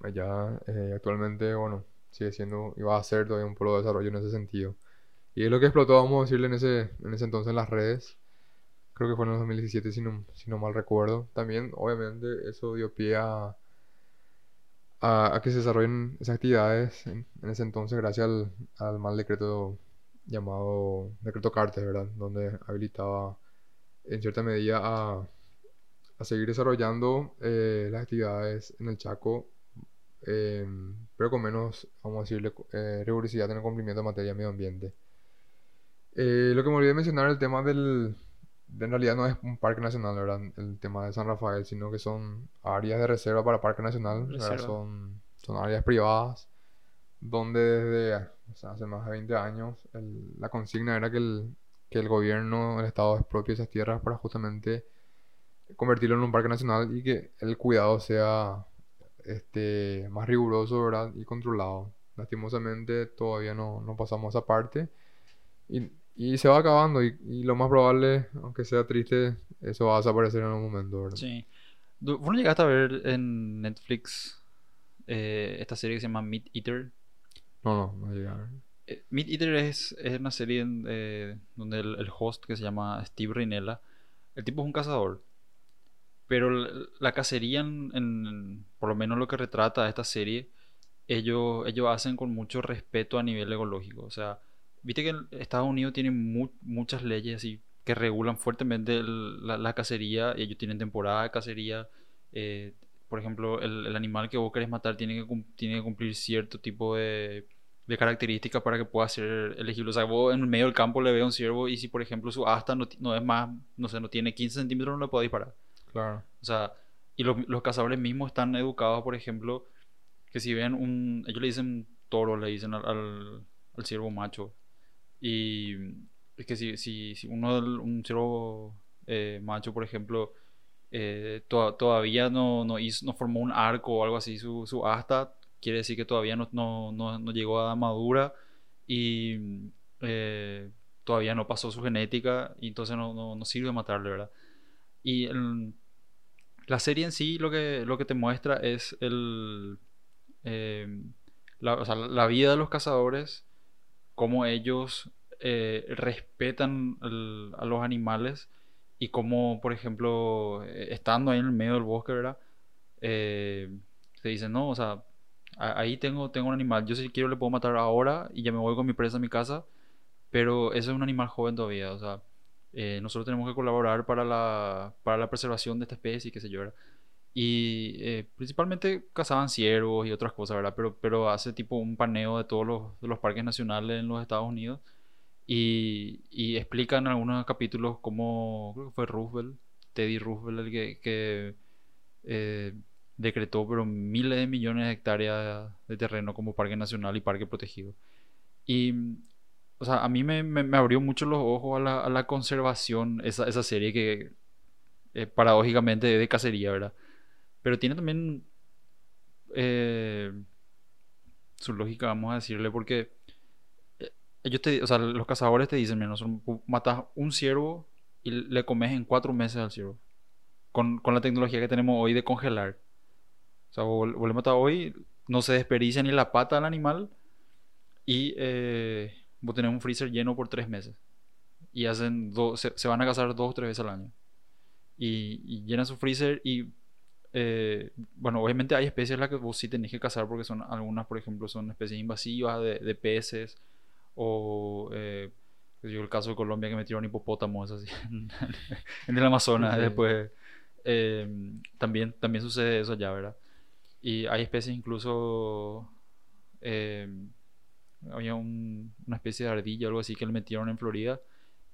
B: Allá eh, actualmente, bueno, sigue siendo y va a ser todavía un polo de desarrollo en ese sentido. Y es lo que explotó, vamos a decirle, en ese, en ese entonces en las redes. Creo que fue en el 2017, si no, si no mal recuerdo. También, obviamente, eso dio pie a, a, que se desarrollen esas actividades en, ese entonces gracias al, al mal decreto llamado Decreto Cartes, ¿verdad? Donde habilitaba en cierta medida a, a seguir desarrollando eh, las actividades en el Chaco, eh, pero con menos, vamos a decirle, eh, rigurosidad en el cumplimiento de materia medio ambiente. Eh, lo que me olvidé mencionar, el tema del, de- en realidad no es un parque nacional, ¿verdad? El tema de San Rafael, sino que son áreas de reserva para parque nacional. Son, son áreas privadas, donde desde o sea, hace más de 20 años el- la consigna era que el, que el gobierno, el Estado expropie esas tierras para justamente convertirlo en un parque nacional y que el cuidado sea este, más riguroso, ¿verdad? Y controlado. Lastimosamente todavía no, no pasamos esa parte y, y se va acabando y, y lo más probable, aunque sea triste, eso va a desaparecer en algún momento, ¿verdad?
A: Sí. ¿Vos no llegaste a ver en Netflix eh, esta serie que se llama Meat Eater?
B: No, no, no llega a ver.
A: Eh, Meat Eater es, es una serie en- eh, donde el, el host que se llama Steve Rinella, el tipo es un cazador. Pero la, la cacería, en, en- por lo menos lo que retrata esta serie, ellos, ellos hacen con mucho respeto a nivel ecológico. O sea, viste que en Estados Unidos tiene mu- muchas leyes así que regulan fuertemente el- la, la cacería. Ellos tienen temporada de cacería. eh, por ejemplo, el, el animal que vos querés matar tiene que, tiene que cumplir cierto tipo de, de características para que pueda ser elegible. O sea, vos en el medio del campo le ves a un ciervo y si, por ejemplo, su asta no, es más, no sé, no tiene 15 centímetros, no le puedo disparar.
B: Claro.
A: O sea, y los, los cazadores mismos están educados, por ejemplo, que si ven un... Ellos le dicen toro, le dicen al, al, al ciervo macho. Y es que si, si, si uno, un ciervo eh, macho, por ejemplo, eh, to- todavía no, no, hizo- no formó un arco o algo así, su, su asta, quiere decir que todavía no, no, no, llegó a madura y eh, todavía no pasó su genética y entonces no, sirve matarle, ¿verdad? Y la serie en sí lo que, lo que te muestra es el, la vida de los cazadores, cómo ellos eh, respetan a los animales y cómo, por ejemplo, eh, estando ahí en el medio del bosque, ¿verdad? Eh, te dicen, no, o sea, ahí tengo, tengo un animal, yo si quiero le puedo matar ahora y ya me voy con mi presa a mi casa, pero ese es un animal joven todavía, o sea, eh, nosotros tenemos que colaborar para la, para la preservación de esta especie, qué sé yo, ¿verdad? Y eh, principalmente cazaban ciervos y otras cosas, ¿verdad? Pero, pero hace tipo un paneo de todos los, los parques nacionales en los Estados Unidos y, explican algunos capítulos cómo, creo que fue Roosevelt, Teddy Roosevelt el que, eh, decretó pero miles de millones de hectáreas de terreno como parque nacional y parque protegido. Y, o sea, a mí me, me- me abrió mucho los ojos a la, a la conservación, esa, esa serie que eh, paradójicamente es de cacería, ¿verdad? Pero tiene también eh, su lógica, vamos a decirle, porque eh, ellos te, o sea, los cazadores te dicen, menos matas un ciervo y le comes en cuatro meses al ciervo. Con, con la tecnología que tenemos hoy de congelar. O sea, vos, le matas hoy, no se desperdicia ni la pata al animal y eh, vos tenés un freezer lleno por tres meses. Y hacen se, se van a cazar dos o tres veces al año. Y, y llenan su freezer y eh, bueno, obviamente hay especies las que vos sí tenés que cazar porque son algunas, por ejemplo, son especies invasivas de, de peces o eh, yo, el caso de Colombia que metieron hipopótamos así en, en el Amazonas
B: Sí.
A: después eh, también también sucede eso allá, ¿verdad? Y hay especies incluso eh, había un- una especie de ardilla o algo así que le metieron en Florida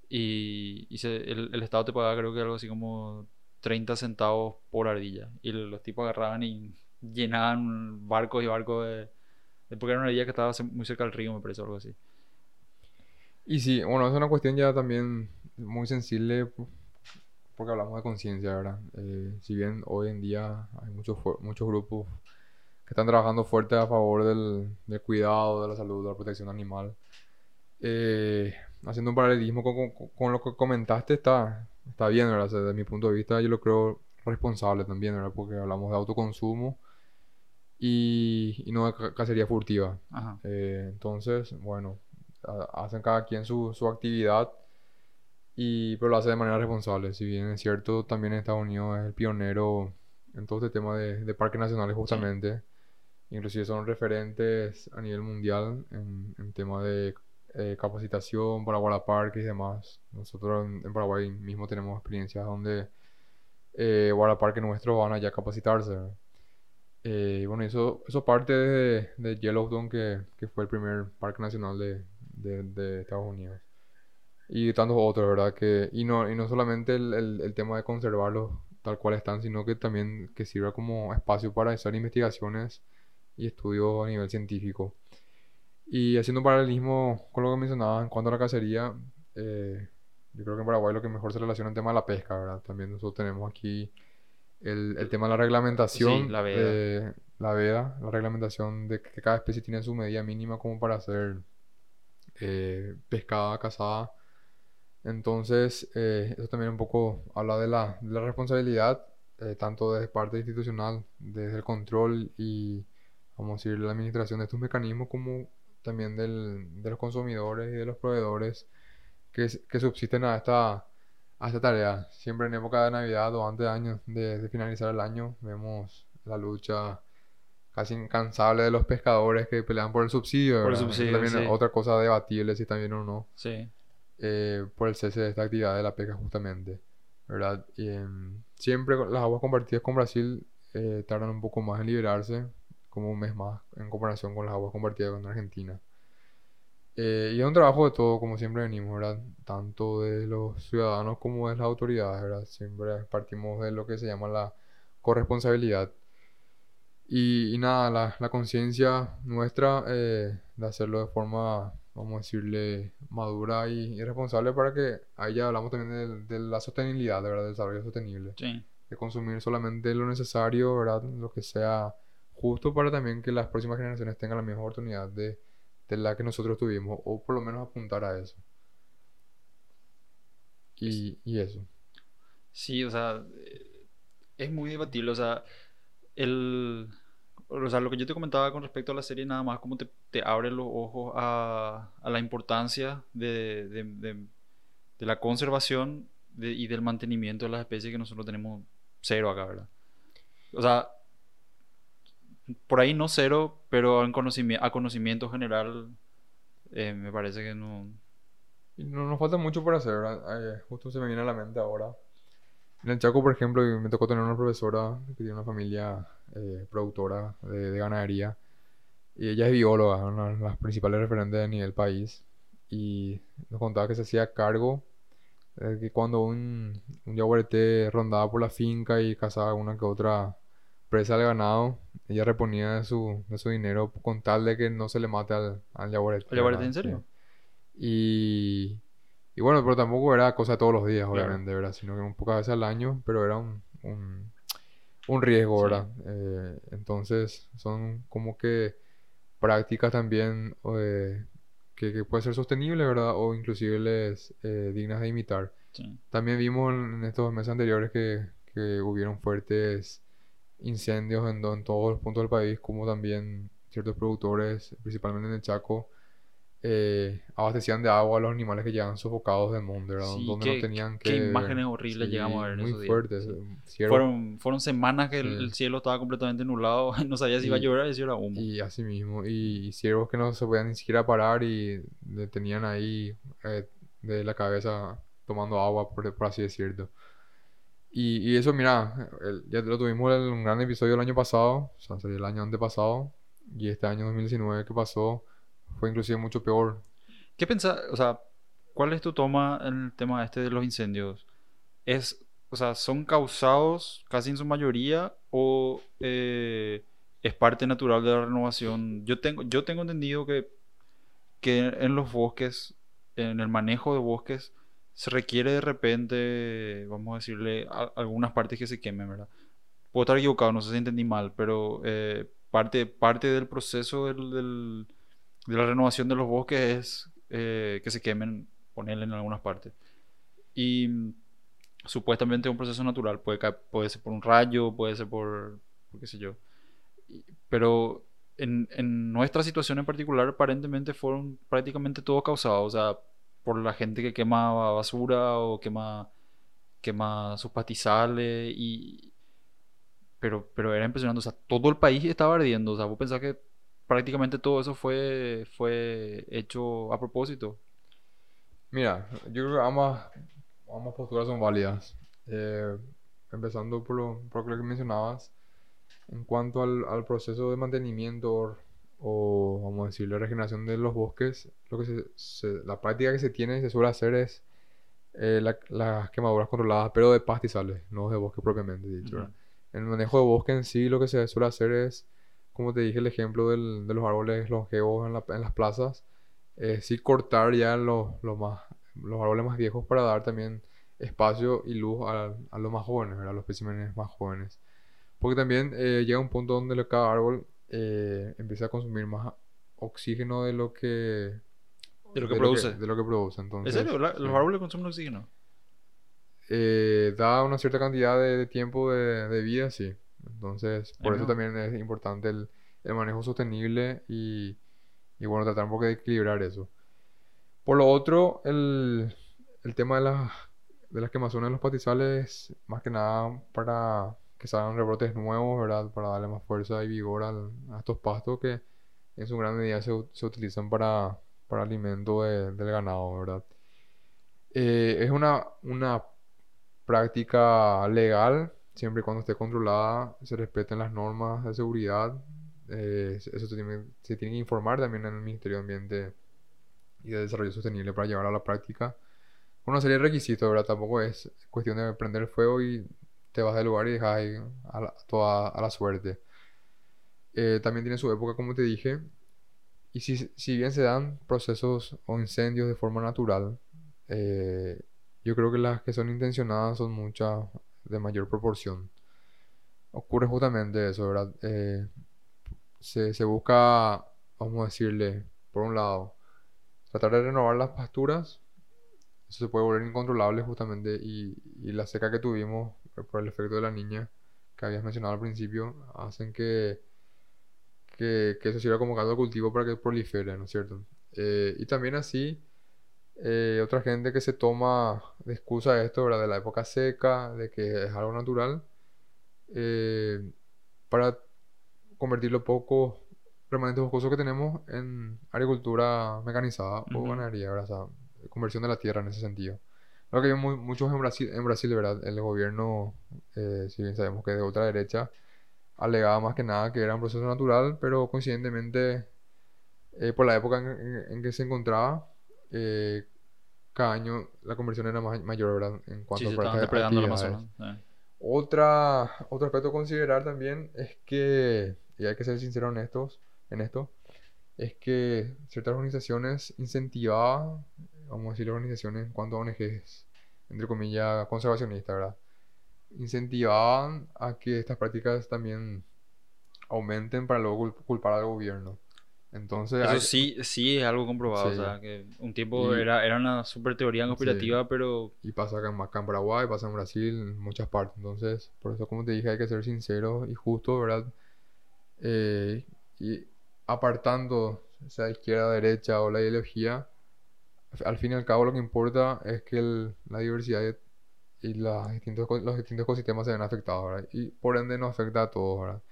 A: y, y se- el, el estado te pagaba creo que algo así como 30 centavos por ardilla. Y los tipos agarraban y llenaban barcos y barcos de... porque era una ardilla que estaba muy cerca del río, me parece, algo así.
B: Y sí, bueno, es una cuestión ya también muy sensible porque hablamos de conciencia, ¿verdad? Eh, si bien hoy en día hay muchos, muchos grupos que están trabajando fuerte a favor del, cuidado de la salud, de la protección animal, eh, haciendo un paralelismo con lo que comentaste, está, está bien, ¿verdad? O sea, desde mi punto de vista, yo lo creo responsable también, ¿verdad? Porque hablamos de autoconsumo y, y no de ca- cacería furtiva.
A: Ajá.
B: Eh, entonces, bueno, ha- hacen cada quien su, su actividad, y, pero lo hace de manera responsable. Si bien es cierto, también Estados Unidos es el pionero en todo este tema de, de parques nacionales justamente. Inclusive son referentes a nivel mundial en, en tema de eh, capacitación para guardaparques y demás. Nosotros en, en Paraguay mismo tenemos experiencias donde eh, guardaparques nuestros van allá a capacitarse. Eh, bueno, eso, eso parte de, de Yellowstone, que, que fue el primer parque nacional de, de, de Estados Unidos. Y tantos otros, ¿verdad? Que, y, no, y no solamente el, el, el tema de conservarlos tal cual están, sino que también que sirva como espacio para hacer investigaciones y estudios a nivel científico. Y haciendo un paralelismo con lo que mencionaba en cuanto a la cacería, eh, yo creo que en Paraguay lo que mejor se relaciona es el tema de la pesca, ¿verdad? También nosotros tenemos aquí el, el tema de la reglamentación,
A: Sí, la veda.
B: de la veda, la reglamentación de que cada especie tiene su medida mínima como para ser eh, pescada, cazada. Entonces, eh, eso también un poco habla de la, de la responsabilidad, eh, tanto desde parte institucional, desde el control y, vamos a decir, la administración de estos mecanismos, como también del, de los consumidores y de los proveedores que, que subsisten a esta, a esta tarea. Siempre en época de Navidad o antes de año, de, de finalizar el año, vemos la lucha casi incansable de los pescadores que pelean por el subsidio,
A: Por el subsidio,
B: también
A: sí.
B: otra cosa debatible si bien o no
A: Sí.
B: eh, por el cese de esta actividad de la pesca justamente, ¿verdad? Y, em, siempre las aguas compartidas con Brasil eh, tardan un poco más en liberarse, como un mes más en comparación con las aguas compartidas con Argentina. Eh, y es un trabajo de todo, como siempre venimos, ¿verdad? Tanto de los ciudadanos como de las autoridades, ¿verdad? Siempre partimos de lo que se llama la corresponsabilidad. Y, y nada, la, la conciencia nuestra eh, de hacerlo de forma, vamos a decirle, madura y, responsable para que ahí ya hablamos también de, de la sostenibilidad, ¿verdad? Del desarrollo sostenible.
A: Sí.
B: De consumir solamente lo necesario, ¿verdad? Lo que sea justo para también que las próximas generaciones tengan la misma oportunidad de de la que nosotros tuvimos, o por lo menos apuntar a eso. Y, y eso.
A: Sí, o sea, es muy debatible, o sea, el, o sea, lo que yo te comentaba con respecto a la serie, nada más como te, te abre los ojos a, a la importancia de, de, de, de la conservación y del mantenimiento de las especies que nosotros tenemos cero acá, ¿verdad? O sea, por ahí no cero, pero en conocimi- a conocimiento general eh, me parece que no...
B: No nos falta mucho por hacer, ¿verdad? Eh, justo se me viene a la mente ahora. En el Chaco, por ejemplo, me tocó tener una profesora que tiene una familia eh, productora de, de ganadería. Y ella es bióloga, una de las principales referentes a nivel país. Y nos contaba que se hacía cargo de que cuando un, un yaguareté rondaba por la finca y cazaba una que otra presa de ganado, ella reponía de su, de su dinero con tal de que no se le mate al, al yaguareté.
A: ¿Al yaguareté,
B: ¿verdad?
A: en serio?
B: Sí. Y, y bueno, pero tampoco era cosa todos los días,
A: Claro.
B: obviamente, ¿verdad? Sino que un pocas veces al año, pero era un, un, un riesgo,
A: Sí.
B: ¿verdad? Eh, entonces, son como que prácticas también eh, que, que pueden ser sostenibles, ¿verdad? O inclusive les, eh, dignas de imitar.
A: Sí.
B: También vimos en estos meses anteriores que, que hubieron fuertes incendios en, en todos los puntos del país, como también ciertos productores, principalmente en el Chaco, eh, abastecían de agua a los animales que llegaban sofocados del mundo, Donde
A: qué-
B: no tenían
A: qué
B: que
A: imágenes
B: ver.
A: horribles
B: Sí,
A: llegamos a ver en
B: muy
A: esos días,
B: fuertes.
A: sí.
B: Ciervos-
A: Fueron, fueron semanas que el, cielo estaba completamente nublado, no sabía si iba a
B: Y-
A: llover o si era humo.
B: Y así mismo, y, y ciervos que no se podían ni siquiera parar y le tenían ahí eh, de la cabeza tomando agua, por, por así decirlo. Y, y eso, mira, el- ya lo tuvimos en un gran episodio el año pasado, o sea, el año antepasado, y este año 2019 que pasó fue inclusive mucho peor.
A: ¿Qué pensás, o sea, cuál es tu toma en el tema este de los incendios? ¿Es, o sea, son causados casi en su mayoría o eh, es parte natural de la renovación? Yo tengo, yo tengo entendido que, que en los bosques, en el manejo de bosques, se requiere de repente, vamos a decirle, a- algunas partes que se quemen, ¿verdad? Puedo estar equivocado, no sé si entendí mal, pero eh, parte, parte del proceso del, del- de la renovación de los bosques es eh, que se quemen, ponerle en algunas partes. Y mm, supuestamente es un proceso natural, puede, puede ser por un rayo, puede ser por, por qué sé yo. Pero en, en nuestra situación en particular, aparentemente fueron prácticamente todos causados, o sea, por la gente que quema basura o quema, quema sus pastizales y... Pero, pero era impresionante, o sea, todo el país estaba ardiendo, o sea, vos pensás que prácticamente todo eso fue, fue hecho a propósito.
B: Mira, yo creo que ambas, ambas posturas son válidas. Eh, empezando por lo, por lo que mencionabas, en cuanto al, al proceso de mantenimiento o, vamos a decir, la regeneración de los bosques, lo que se, se- la práctica que se tiene y se suele hacer es eh, la- las quemaduras controladas, pero de pastizales, no de bosque propiamente dicho.
A: Ujú.
B: ¿verdad? En el manejo de bosque en sí, lo que se suele hacer es, como te dije, el ejemplo del- de los árboles longevos en, la- en las plazas, eh, sí cortar ya los, los más, los árboles más viejos para dar también espacio y luz a, a los más jóvenes, ¿verdad? A los especímenes más jóvenes. Porque también eh, llega un punto donde cada árbol eh, empieza a consumir más oxígeno de lo que,
A: De lo que produce.
B: de lo que produce.
A: ¿En
B: Entonces,
A: serio? ¿La-
B: sí.
A: ¿Los árboles consumen oxígeno?
B: Eh, da una cierta cantidad de, de tiempo de, de vida, sí. Entonces, por eso
A: no.
B: también es importante el, el manejo sostenible y, y bueno, tratar un poco de equilibrar eso. Por lo otro, el, el tema de las, de las quemazones de los pastizales, más que nada para que salgan rebrotes nuevos, ¿verdad? Para darle más fuerza y vigor a estos pastos que en su gran medida se, se utilizan para, para alimento de- del ganado, ¿verdad? Eh, es una, una práctica legal siempre y cuando esté controlada, se respeten las normas de seguridad. eh, eso se tiene, que informar también en el Ministerio de Ambiente y de Desarrollo Sostenible para llevar a la práctica una serie de requisitos, ¿verdad? Tampoco es cuestión de prender fuego y te vas del lugar y dejas a la, toda a la suerte. Eh, también tiene su época, como te dije. Y si, si bien se dan procesos o incendios de forma natural, eh, yo creo que las que son intencionadas son muchas de mayor proporción. Ocurre justamente eso, ¿verdad? Eh, se, busca, vamos a decirle, por un lado, tratar de renovar las pasturas. Eso se puede volver incontrolable justamente. Y la seca que tuvimos por el efecto de la niña que habías mencionado al principio, hacen que, que, que eso sirva como caldo de cultivo para que prolifere, ¿no es cierto? Eh, y también así, eh, otra gente que se toma de excusa esto, ¿verdad? De la época seca, de que es algo natural, eh, para convertir los pocos remanentes boscosos que tenemos en agricultura mecanizada o
A: Ujú.
B: ganadería, ¿verdad? O sea, conversión de la tierra en ese sentido. Lo que vimos muchos en Brasil, en Brasil, ¿verdad? El gobierno, eh, si bien sabemos que es de ultraderecha, alegaba más que nada que era un proceso natural, pero coincidentemente, eh, por la época en, en- en que se encontraba, eh, cada año la conversión era ma- mayor, ¿verdad? En
A: Sí,
B: cuanto
A: se
B: a.
A: Amazonas. eh.
B: Otra, otro aspecto a considerar también es que, y hay que ser sinceros en estos, en esto, es que ciertas organizaciones incentivaban, vamos a decir organizaciones en cuanto a ONGs, entre comillas, conservacionistas, ¿verdad? Incentivaban a que estas prácticas también aumenten para luego cul- culpar al gobierno. Entonces,
A: Eso
B: hay-
A: sí, sí es algo comprobado.
B: Sí.
A: O sea, que un tiempo
B: Y-
A: era, era una super teoría conspirativa, pero
B: Y pasa acá en, acá en Paraguay, pasa en Brasil, en muchas partes. Entonces, por eso, como te dije, hay que ser sincero y justo, ¿verdad? Eh, y apartando, sea izquierda, derecha o la ideología, al fin y al cabo lo que importa es que el- la diversidad y, las distintos, los distintos ecosistemas se ven afectados. Y por ende nos afecta a todos, ¿verdad?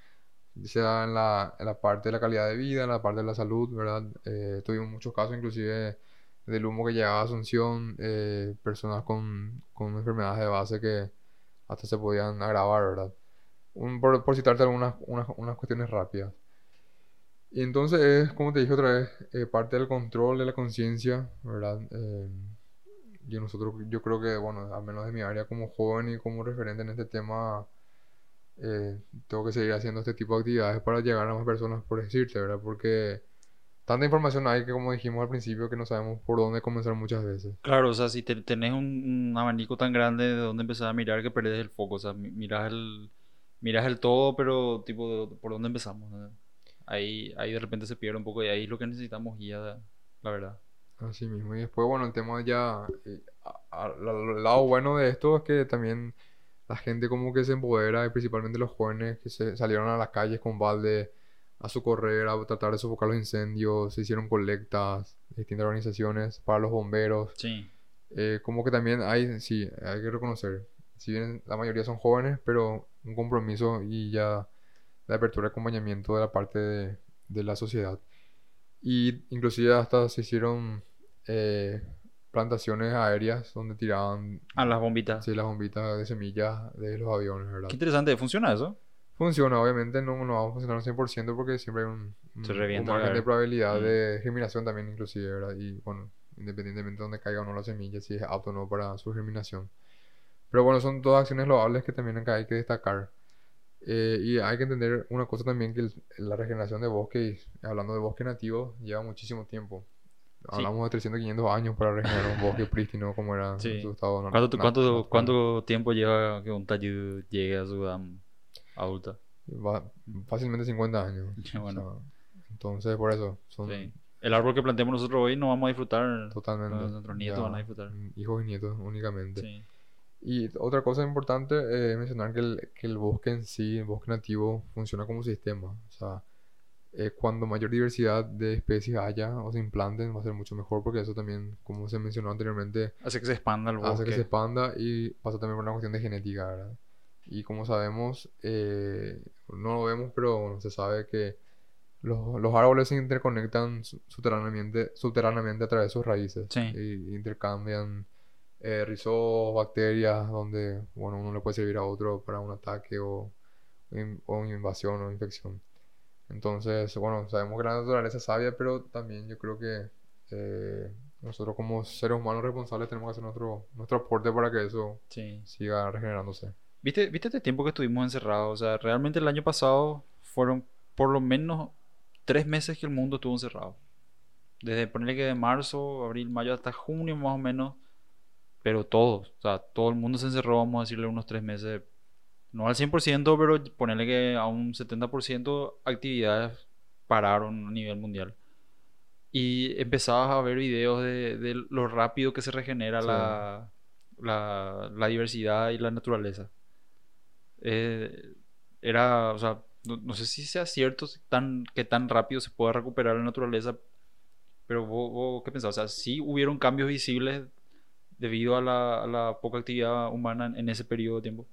B: Sea en la, en la parte de la calidad de vida, en la parte de la salud, ¿verdad? Eh, tuvimos muchos casos, inclusive del humo que llegaba a Asunción, eh, personas con, con enfermedades de base que hasta se podían agravar, ¿verdad? Por, por citarte algunas unas, unas cuestiones rápidas. Y entonces es, como te dije otra vez, eh, parte del control de la conciencia, ¿verdad? Eh, y nosotros, yo creo que, bueno, al menos de mi área como joven y como referente en este tema, eh, tengo que seguir haciendo este tipo de actividades para llegar a más personas, por decirte, ¿verdad? Porque tanta información hay que, como dijimos al principio, que no sabemos por dónde comenzar muchas veces.
A: claro, o sea, si te- tenés un, abanico tan grande de dónde empezar a mirar que perdés el foco. O sea, mi- mirás el, mirás el todo, pero tipo, ¿por dónde empezamos? Ahí, ahí de repente se pierde un poco y ahí es lo que necesitamos guía, la verdad.
B: Así mismo. Y después, bueno, el tema ya... eh, a- a- la- el lado bueno de esto es que también la gente como que se empodera, y principalmente los jóvenes que se salieron a las calles con balde a socorrer, a tratar de sofocar los incendios, se hicieron colectas, distintas organizaciones para los bomberos.
A: Sí,
B: Eh, como que también hay, sí, hay que reconocer, si bien la mayoría son jóvenes, pero un compromiso y ya de apertura y acompañamiento de la parte de, de la sociedad. Y inclusive hasta se hicieron eh, plantaciones aéreas donde tiraban
A: a las bombitas.
B: sí, las bombitas de semillas de los aviones, ¿verdad?
A: Qué interesante, ¿funciona eso?
B: Funciona, obviamente no, no va a funcionar al 100% porque siempre hay un, un-
A: Se
B: un margen de probabilidad
A: Mm.
B: de germinación también inclusive, ¿verdad? Y bueno, independientemente de donde caiga o no la semilla, si es apto o no para su germinación. Pero bueno, son todas acciones loables que también acá hay que destacar. Eh, y hay que entender una cosa también, que el- la regeneración de bosque, hablando de bosque nativo, lleva muchísimo tiempo. Hablamos de 300, 500 años para regenerar un bosque prístino como era en
A: Sí.
B: su estado na-
A: ¿Cuánto, cuánto, cuánto tiempo lleva que un tallo llegue a su edad adulta?
B: Va- fácilmente 50 años.
A: Bueno.
B: O sea, entonces, por eso, son
A: Sí. El árbol que planteamos nosotros hoy no vamos a disfrutar.
B: totalmente.
A: Nuestros nietos
B: ya,
A: van a disfrutar.
B: Hijos y nietos únicamente.
A: Sí.
B: Y otra cosa importante eh, mencionar que el, que el bosque en sí, el bosque nativo, funciona como sistema. O sea, eh, cuando mayor diversidad de especies haya o se implanten, va a ser mucho mejor porque eso también, como se mencionó anteriormente,
A: Hace que se expanda el
B: hace que
A: bosque.
B: se expanda y pasa también por una cuestión de genética, ¿verdad? Y como sabemos, eh, no lo vemos, pero bueno, se sabe que los, los árboles se interconectan su- subterráneamente, subterráneamente a través de sus raíces
A: Sí.
B: y intercambian eh, rizos, bacterias, donde bueno, uno le puede servir a otro para un ataque o, o invasión o infección. Entonces, bueno, sabemos que la naturaleza es sabia, pero también yo creo que eh, nosotros como seres humanos responsables tenemos que hacer nuestro, nuestro aporte para que eso siga regenerándose.
A: ¿Viste, ¿Viste este tiempo que estuvimos encerrados? O sea, realmente el año pasado fueron por lo menos tres meses que el mundo estuvo encerrado. Desde ponerle que de marzo, abril, mayo hasta junio más o menos. Pero todos, o sea, todo el mundo se encerró, vamos a decirle, unos tres meses no al 100%, pero ponerle que a un 70% actividades pararon a nivel mundial. Y empezabas a ver videos de, lo rápido que se regenera la, la, diversidad y la naturaleza. Eh, era, o sea, no, sé si sea cierto tan, que tan rápido se pueda recuperar la naturaleza, pero vos, ¿qué pensás? O sea, sí hubieron cambios visibles debido a la, a la poca actividad humana en ese periodo de tiempo.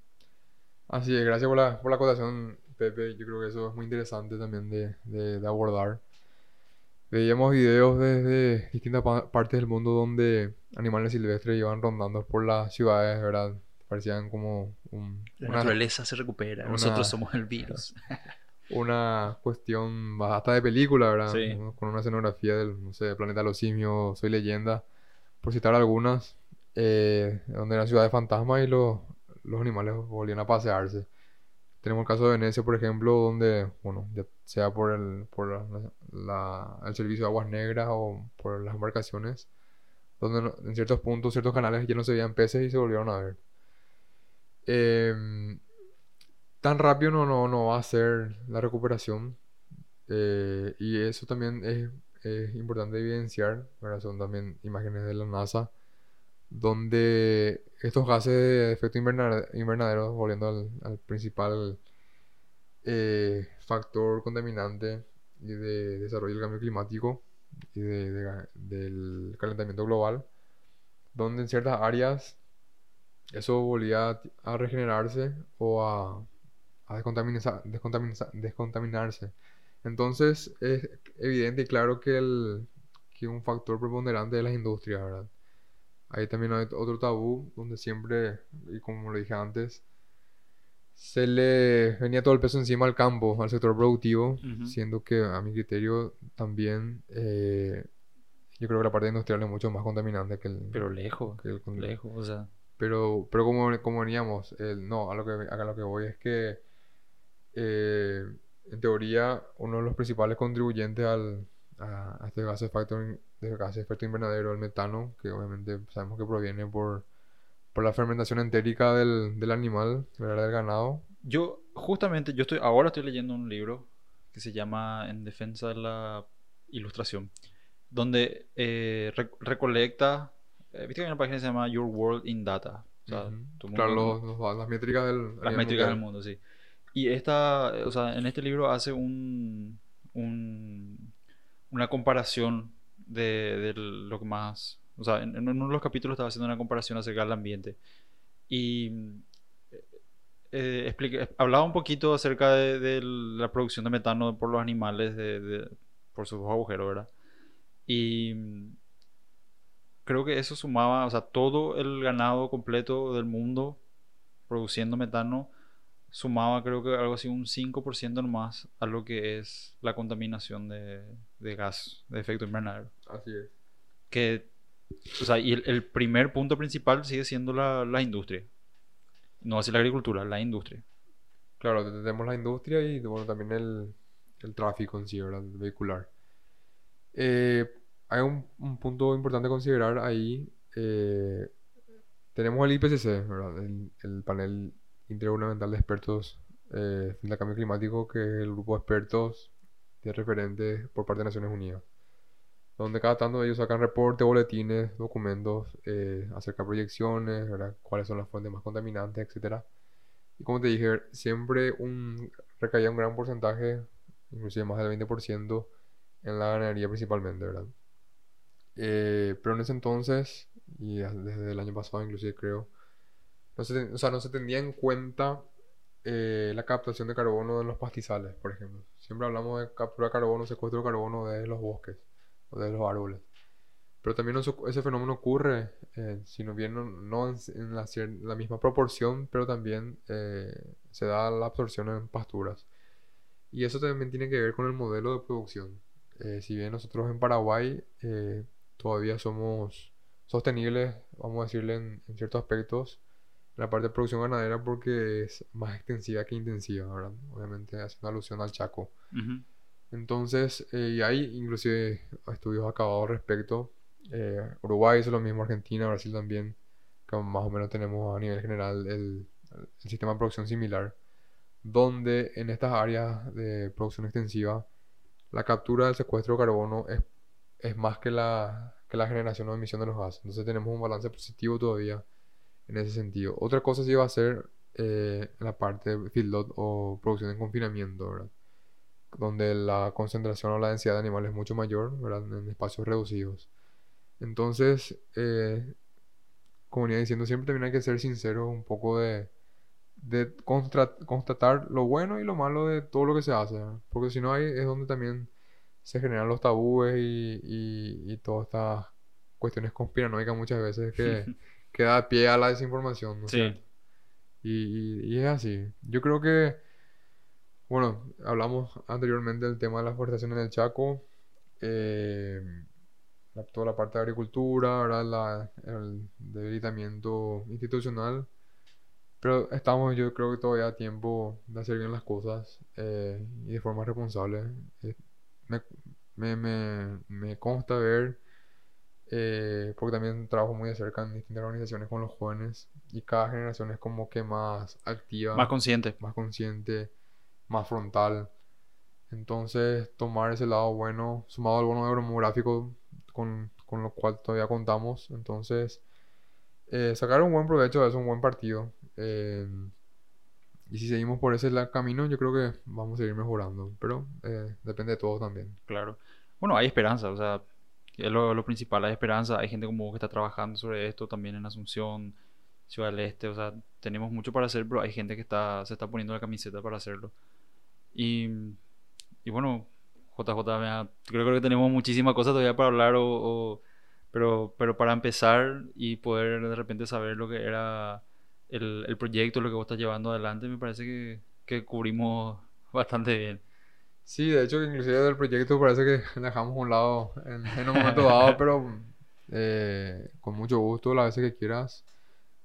B: Así es, gracias por la, por la acotación, Pepe. Yo creo que eso es muy interesante también de, de, abordar. Veíamos videos desde distintas partes del mundo donde animales silvestres iban rondando por las ciudades, ¿verdad? Parecían como un...
A: La naturaleza se recupera, nosotros somos el virus.
B: una cuestión hasta de película, ¿verdad? Con una escenografía del, no sé, Planeta de los Simios, Soy Leyenda, por citar algunas, eh, donde eran ciudades fantasmas y los los animales volvían a pasearse. Tenemos el caso de Venecia, por ejemplo, donde, bueno, ya sea por el, por la, el servicio de aguas negras o por las embarcaciones, donde en ciertos puntos, ciertos canales ya no se veían peces y se volvieron a ver. Em, tan rápido no, no, no, va a ser la recuperación. Eh, y eso también es, es importante evidenciar. Son también imágenes de la NASA donde estos gases de efecto invernadero, volviendo al, principal eh, factor contaminante y de desarrollo del cambio climático y del calentamiento global, donde en ciertas áreas eso volvía a regenerarse o a, a descontaminarse. Entonces es evidente y claro que, el, que un factor preponderante es la industria, ¿verdad? Ahí también hay otro tabú donde siempre, y como lo dije antes, se le venía todo el peso encima al campo, al sector productivo, siendo que a mi criterio también eh, yo creo que la parte industrial es mucho más contaminante que el...
A: Pero lejos, que el, lejos, o sea...
B: Pero, pero como, como veníamos, el, no, a lo, que, a lo que voy es que eh, en teoría uno de los principales contribuyentes al, a, este gas de efecto, de gas de efecto invernadero, el metano, que obviamente sabemos que proviene por, por la fermentación entérica del, del animal, del ganado.
A: Yo, justamente, yo estoy, ahora estoy leyendo un libro que se llama En defensa de la ilustración, donde eh, recolecta, eh, viste que hay una página que se llama Your World in Data.
B: claro, las métricas del,
A: las métricas del mundo, sí. Y esta, o sea, en este libro hace un, un una comparación de, lo que más... O sea, en, uno de los capítulos estaba haciendo una comparación acerca del ambiente. Y eh, eh, hablaba un poquito acerca de, la producción de metano por los animales, de, por sus agujeros, ¿verdad? Y creo que eso sumaba, o sea, todo el ganado completo del mundo produciendo metano sumaba creo que algo así un 5% nomás a lo que es la contaminación de, de gas de efecto invernadero.
B: Así es.
A: Que, o sea, y el, primer punto principal sigue siendo la, la industria. No así la agricultura, la industria.
B: Claro, tenemos la industria y bueno, también el, el tráfico en sí, ¿verdad? El vehicular. Eh, hay un, un, punto importante a considerar ahí. Eh, tenemos el IPCC, ¿verdad? El, el panel intergubernamental de expertos eh, el cambio climático, que es el grupo de expertos de referentes por parte de Naciones Unidas, donde cada tanto ellos sacan reportes, boletines, documentos eh, acerca de proyecciones, cuáles son las fuentes más contaminantes, etc. Y como te dije, siempre un, recaía un gran porcentaje, inclusive más del 20%, en la ganadería principalmente, ¿verdad? Eh, pero en ese entonces, y desde el año pasado inclusive creo, no se, o sea, no se tenía en cuenta eh, la captación de carbono de los pastizales, por ejemplo. Siempre hablamos de captura de carbono, secuestro de carbono de los bosques o de los árboles. pero también ese fenómeno ocurre, eh, si no bien no, en, la, misma proporción, pero también eh, se da la absorción en pasturas. Y eso también tiene que ver con el modelo de producción. Eh, si bien nosotros en Paraguay todavía somos sostenibles, vamos a decirle en, ciertos aspectos, la parte de producción ganadera porque es más extensiva que intensiva, ¿verdad? Obviamente haciendo alusión al Chaco. Entonces, y hay inclusive estudios acabados al respecto eh, Uruguay es lo mismo, Argentina, Brasil también, que más o menos tenemos a nivel general el, sistema de producción similar, donde en estas áreas de producción extensiva la captura del secuestro de carbono es, es más que la, que la generación o emisión de los gases. Entonces tenemos un balance positivo todavía en ese sentido. Otra cosa sí va a ser eh, la parte de feedlot o producción en confinamiento, Donde la concentración o la densidad de animales es mucho mayor, En espacios reducidos. Entonces, eh, como venía diciendo, siempre también hay que ser sincero un poco de, de constatar lo bueno y lo malo de todo lo que se hace. Porque si no, ahí es donde también se generan los tabúes y, y, todas estas cuestiones conspiranoicas muchas veces que, que da pie a la desinformación. Sí. Y, y, es así. Yo creo que, bueno, hablamos anteriormente del tema de la forestación en el Chaco. Eh, toda la parte de agricultura, ahora el debilitamiento institucional. Pero estamos, yo creo que todavía a tiempo de hacer bien las cosas eh, y de forma responsable. Eh, me, me, me, consta ver, eh, porque también trabajo muy de cerca en distintas organizaciones con los jóvenes y cada generación es como que más activa.
A: Más consciente.
B: Más consciente, más frontal. Entonces, tomar ese lado bueno, sumado al bono demográfico, con, con lo cual todavía contamos. Entonces, eh, sacar un buen provecho es un buen partido. Eh, y si seguimos por ese camino, yo creo que vamos a seguir mejorando. Pero eh, depende de todos también.
A: Claro. Bueno, hay esperanza, o sea, es lo, principal, hay esperanza. Hay gente como que está trabajando sobre esto también en Asunción, Ciudad del Este. O sea, tenemos mucho para hacer, pero hay gente que está, se está poniendo la camiseta para hacerlo. Y, y bueno, JJ, creo, que tenemos muchísimas cosas todavía para hablar, o, pero, pero para empezar y poder de repente saber lo que era el, el proyecto, lo que vos estás llevando adelante, me parece que, que cubrimos bastante bien.
B: Sí, de hecho, inclusive del proyecto parece que dejamos un lado en, un momento dado, pero eh, con mucho gusto, las veces que quieras,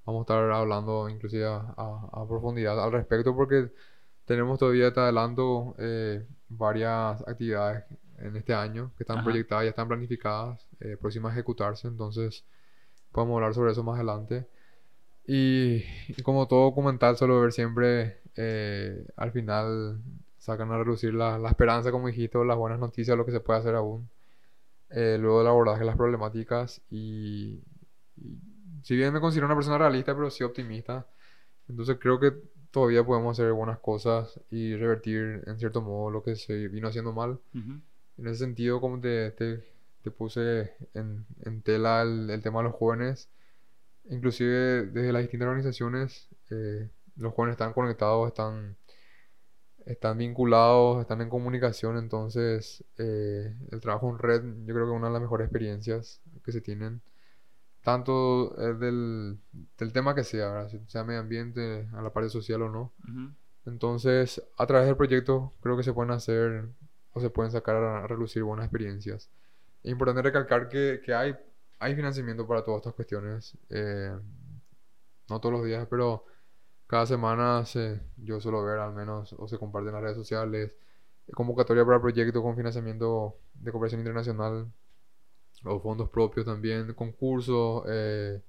B: vamos a estar hablando inclusive a, a, profundidad al respecto, porque tenemos todavía, te adelanto, eh, varias actividades en este año que están proyectadas, ya están planificadas, eh, próximas a ejecutarse, entonces podemos hablar sobre eso más adelante. Y, como todo documental, solo ver siempre eh, al final sacan a reducir la, la, esperanza, como dijiste, las buenas noticias, lo que se puede hacer aún. Eh, luego del abordaje de las problemáticas y, y, si bien me considero una persona realista, pero sí optimista, entonces creo que todavía podemos hacer buenas cosas y revertir en cierto modo lo que se vino haciendo mal. En ese sentido, como te, te, te puse en, en tela el, el, tema de los jóvenes, inclusive desde las distintas organizaciones, eh, los jóvenes están conectados, están, están vinculados, están en comunicación, entonces eh, el trabajo en red yo creo que es una de las mejores experiencias que se tienen tanto eh, del, del, tema que sea, sea medio ambiente, a la parte social o no. Entonces, a través del proyecto creo que se pueden hacer o se pueden sacar a, relucir buenas experiencias. Es importante recalcar que, que hay, hay financiamiento para todas estas cuestiones. Eh, no todos los días, pero cada semana se, yo suelo ver al menos o se comparten en las redes sociales convocatoria para proyectos con financiamiento de cooperación internacional o fondos propios también, concursos, eh,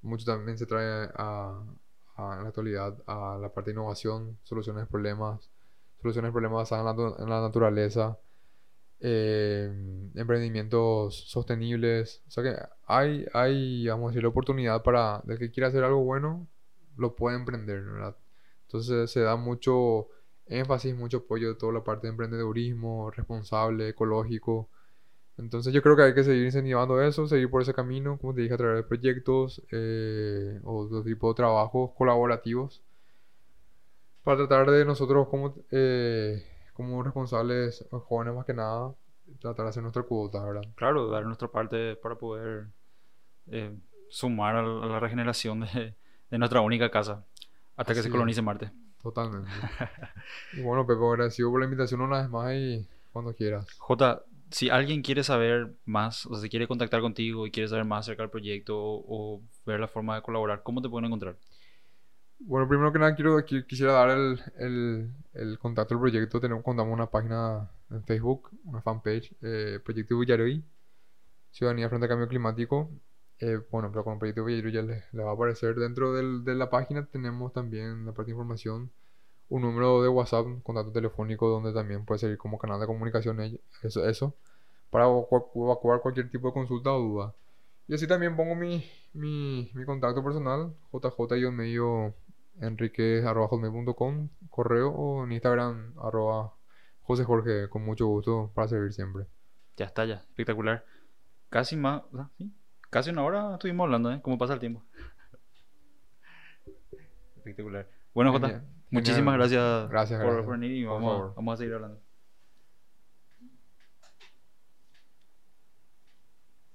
B: mucho también se trae a, en la actualidad a la parte de innovación, soluciones de problemas, soluciones de problemas basadas en la, naturaleza, eh, emprendimientos sostenibles, o sea que hay, hay, vamos a decir, la oportunidad para, el que quiera hacer algo bueno, lo puede emprender, ¿verdad? Entonces se da mucho énfasis, mucho apoyo de toda la parte de emprendedurismo responsable, ecológico, entonces yo creo que hay que seguir incentivando eso, seguir por ese camino, como te dije, a través de proyectos eh, o otro tipo de trabajos colaborativos para tratar de nosotros como, eh, como responsables jóvenes más que nada, tratar de hacer nuestra cuota, ¿verdad?
A: Claro, dar nuestra parte para poder eh, sumar a la, regeneración de, de nuestra única casa hasta que se colonice Marte.
B: Totalmente. y bueno, Pepe, agradecido por la invitación una vez más y cuando quieras.
A: Jota, si alguien quiere saber más, o se quiere contactar contigo y quiere saber más acerca del proyecto o, o ver la forma de colaborar, ¿cómo te pueden encontrar?
B: Bueno, primero que nada quiero, qui- quisiera dar el, el, el contacto del proyecto. Tenemos, contamos una página en Facebook, una fanpage, eh, Proyecto Villaroy, Ciudadanía frente al Cambio Climático. Eh, bueno, pero con Proyecto Villaroy ya les, va a aparecer. Dentro del- de la página tenemos también, la parte de información, un número de WhatsApp, contacto telefónico, donde también puede servir como canal de comunicación eso, eso para evacu- evacuar cualquier tipo de consulta o duda. Y así también pongo mi, mi, mi contacto personal, jj-medio correo o en Instagram, arroba José Jorge, con mucho gusto para servir siempre.
A: Ya está, ya, espectacular. Casi más, sí, casi una hora estuvimos hablando, ¿eh? ¿Cómo pasa el tiempo? Espectacular. Bueno, Jota,
B: Genial,
A: muchísimas gracias,
B: Gracias,
A: por,
B: gracias.
A: por venir y
B: Por
A: vamos, a-
B: favor.
A: vamos a seguir hablando.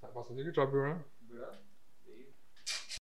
B: Pasó así que rápido, ¿verdad?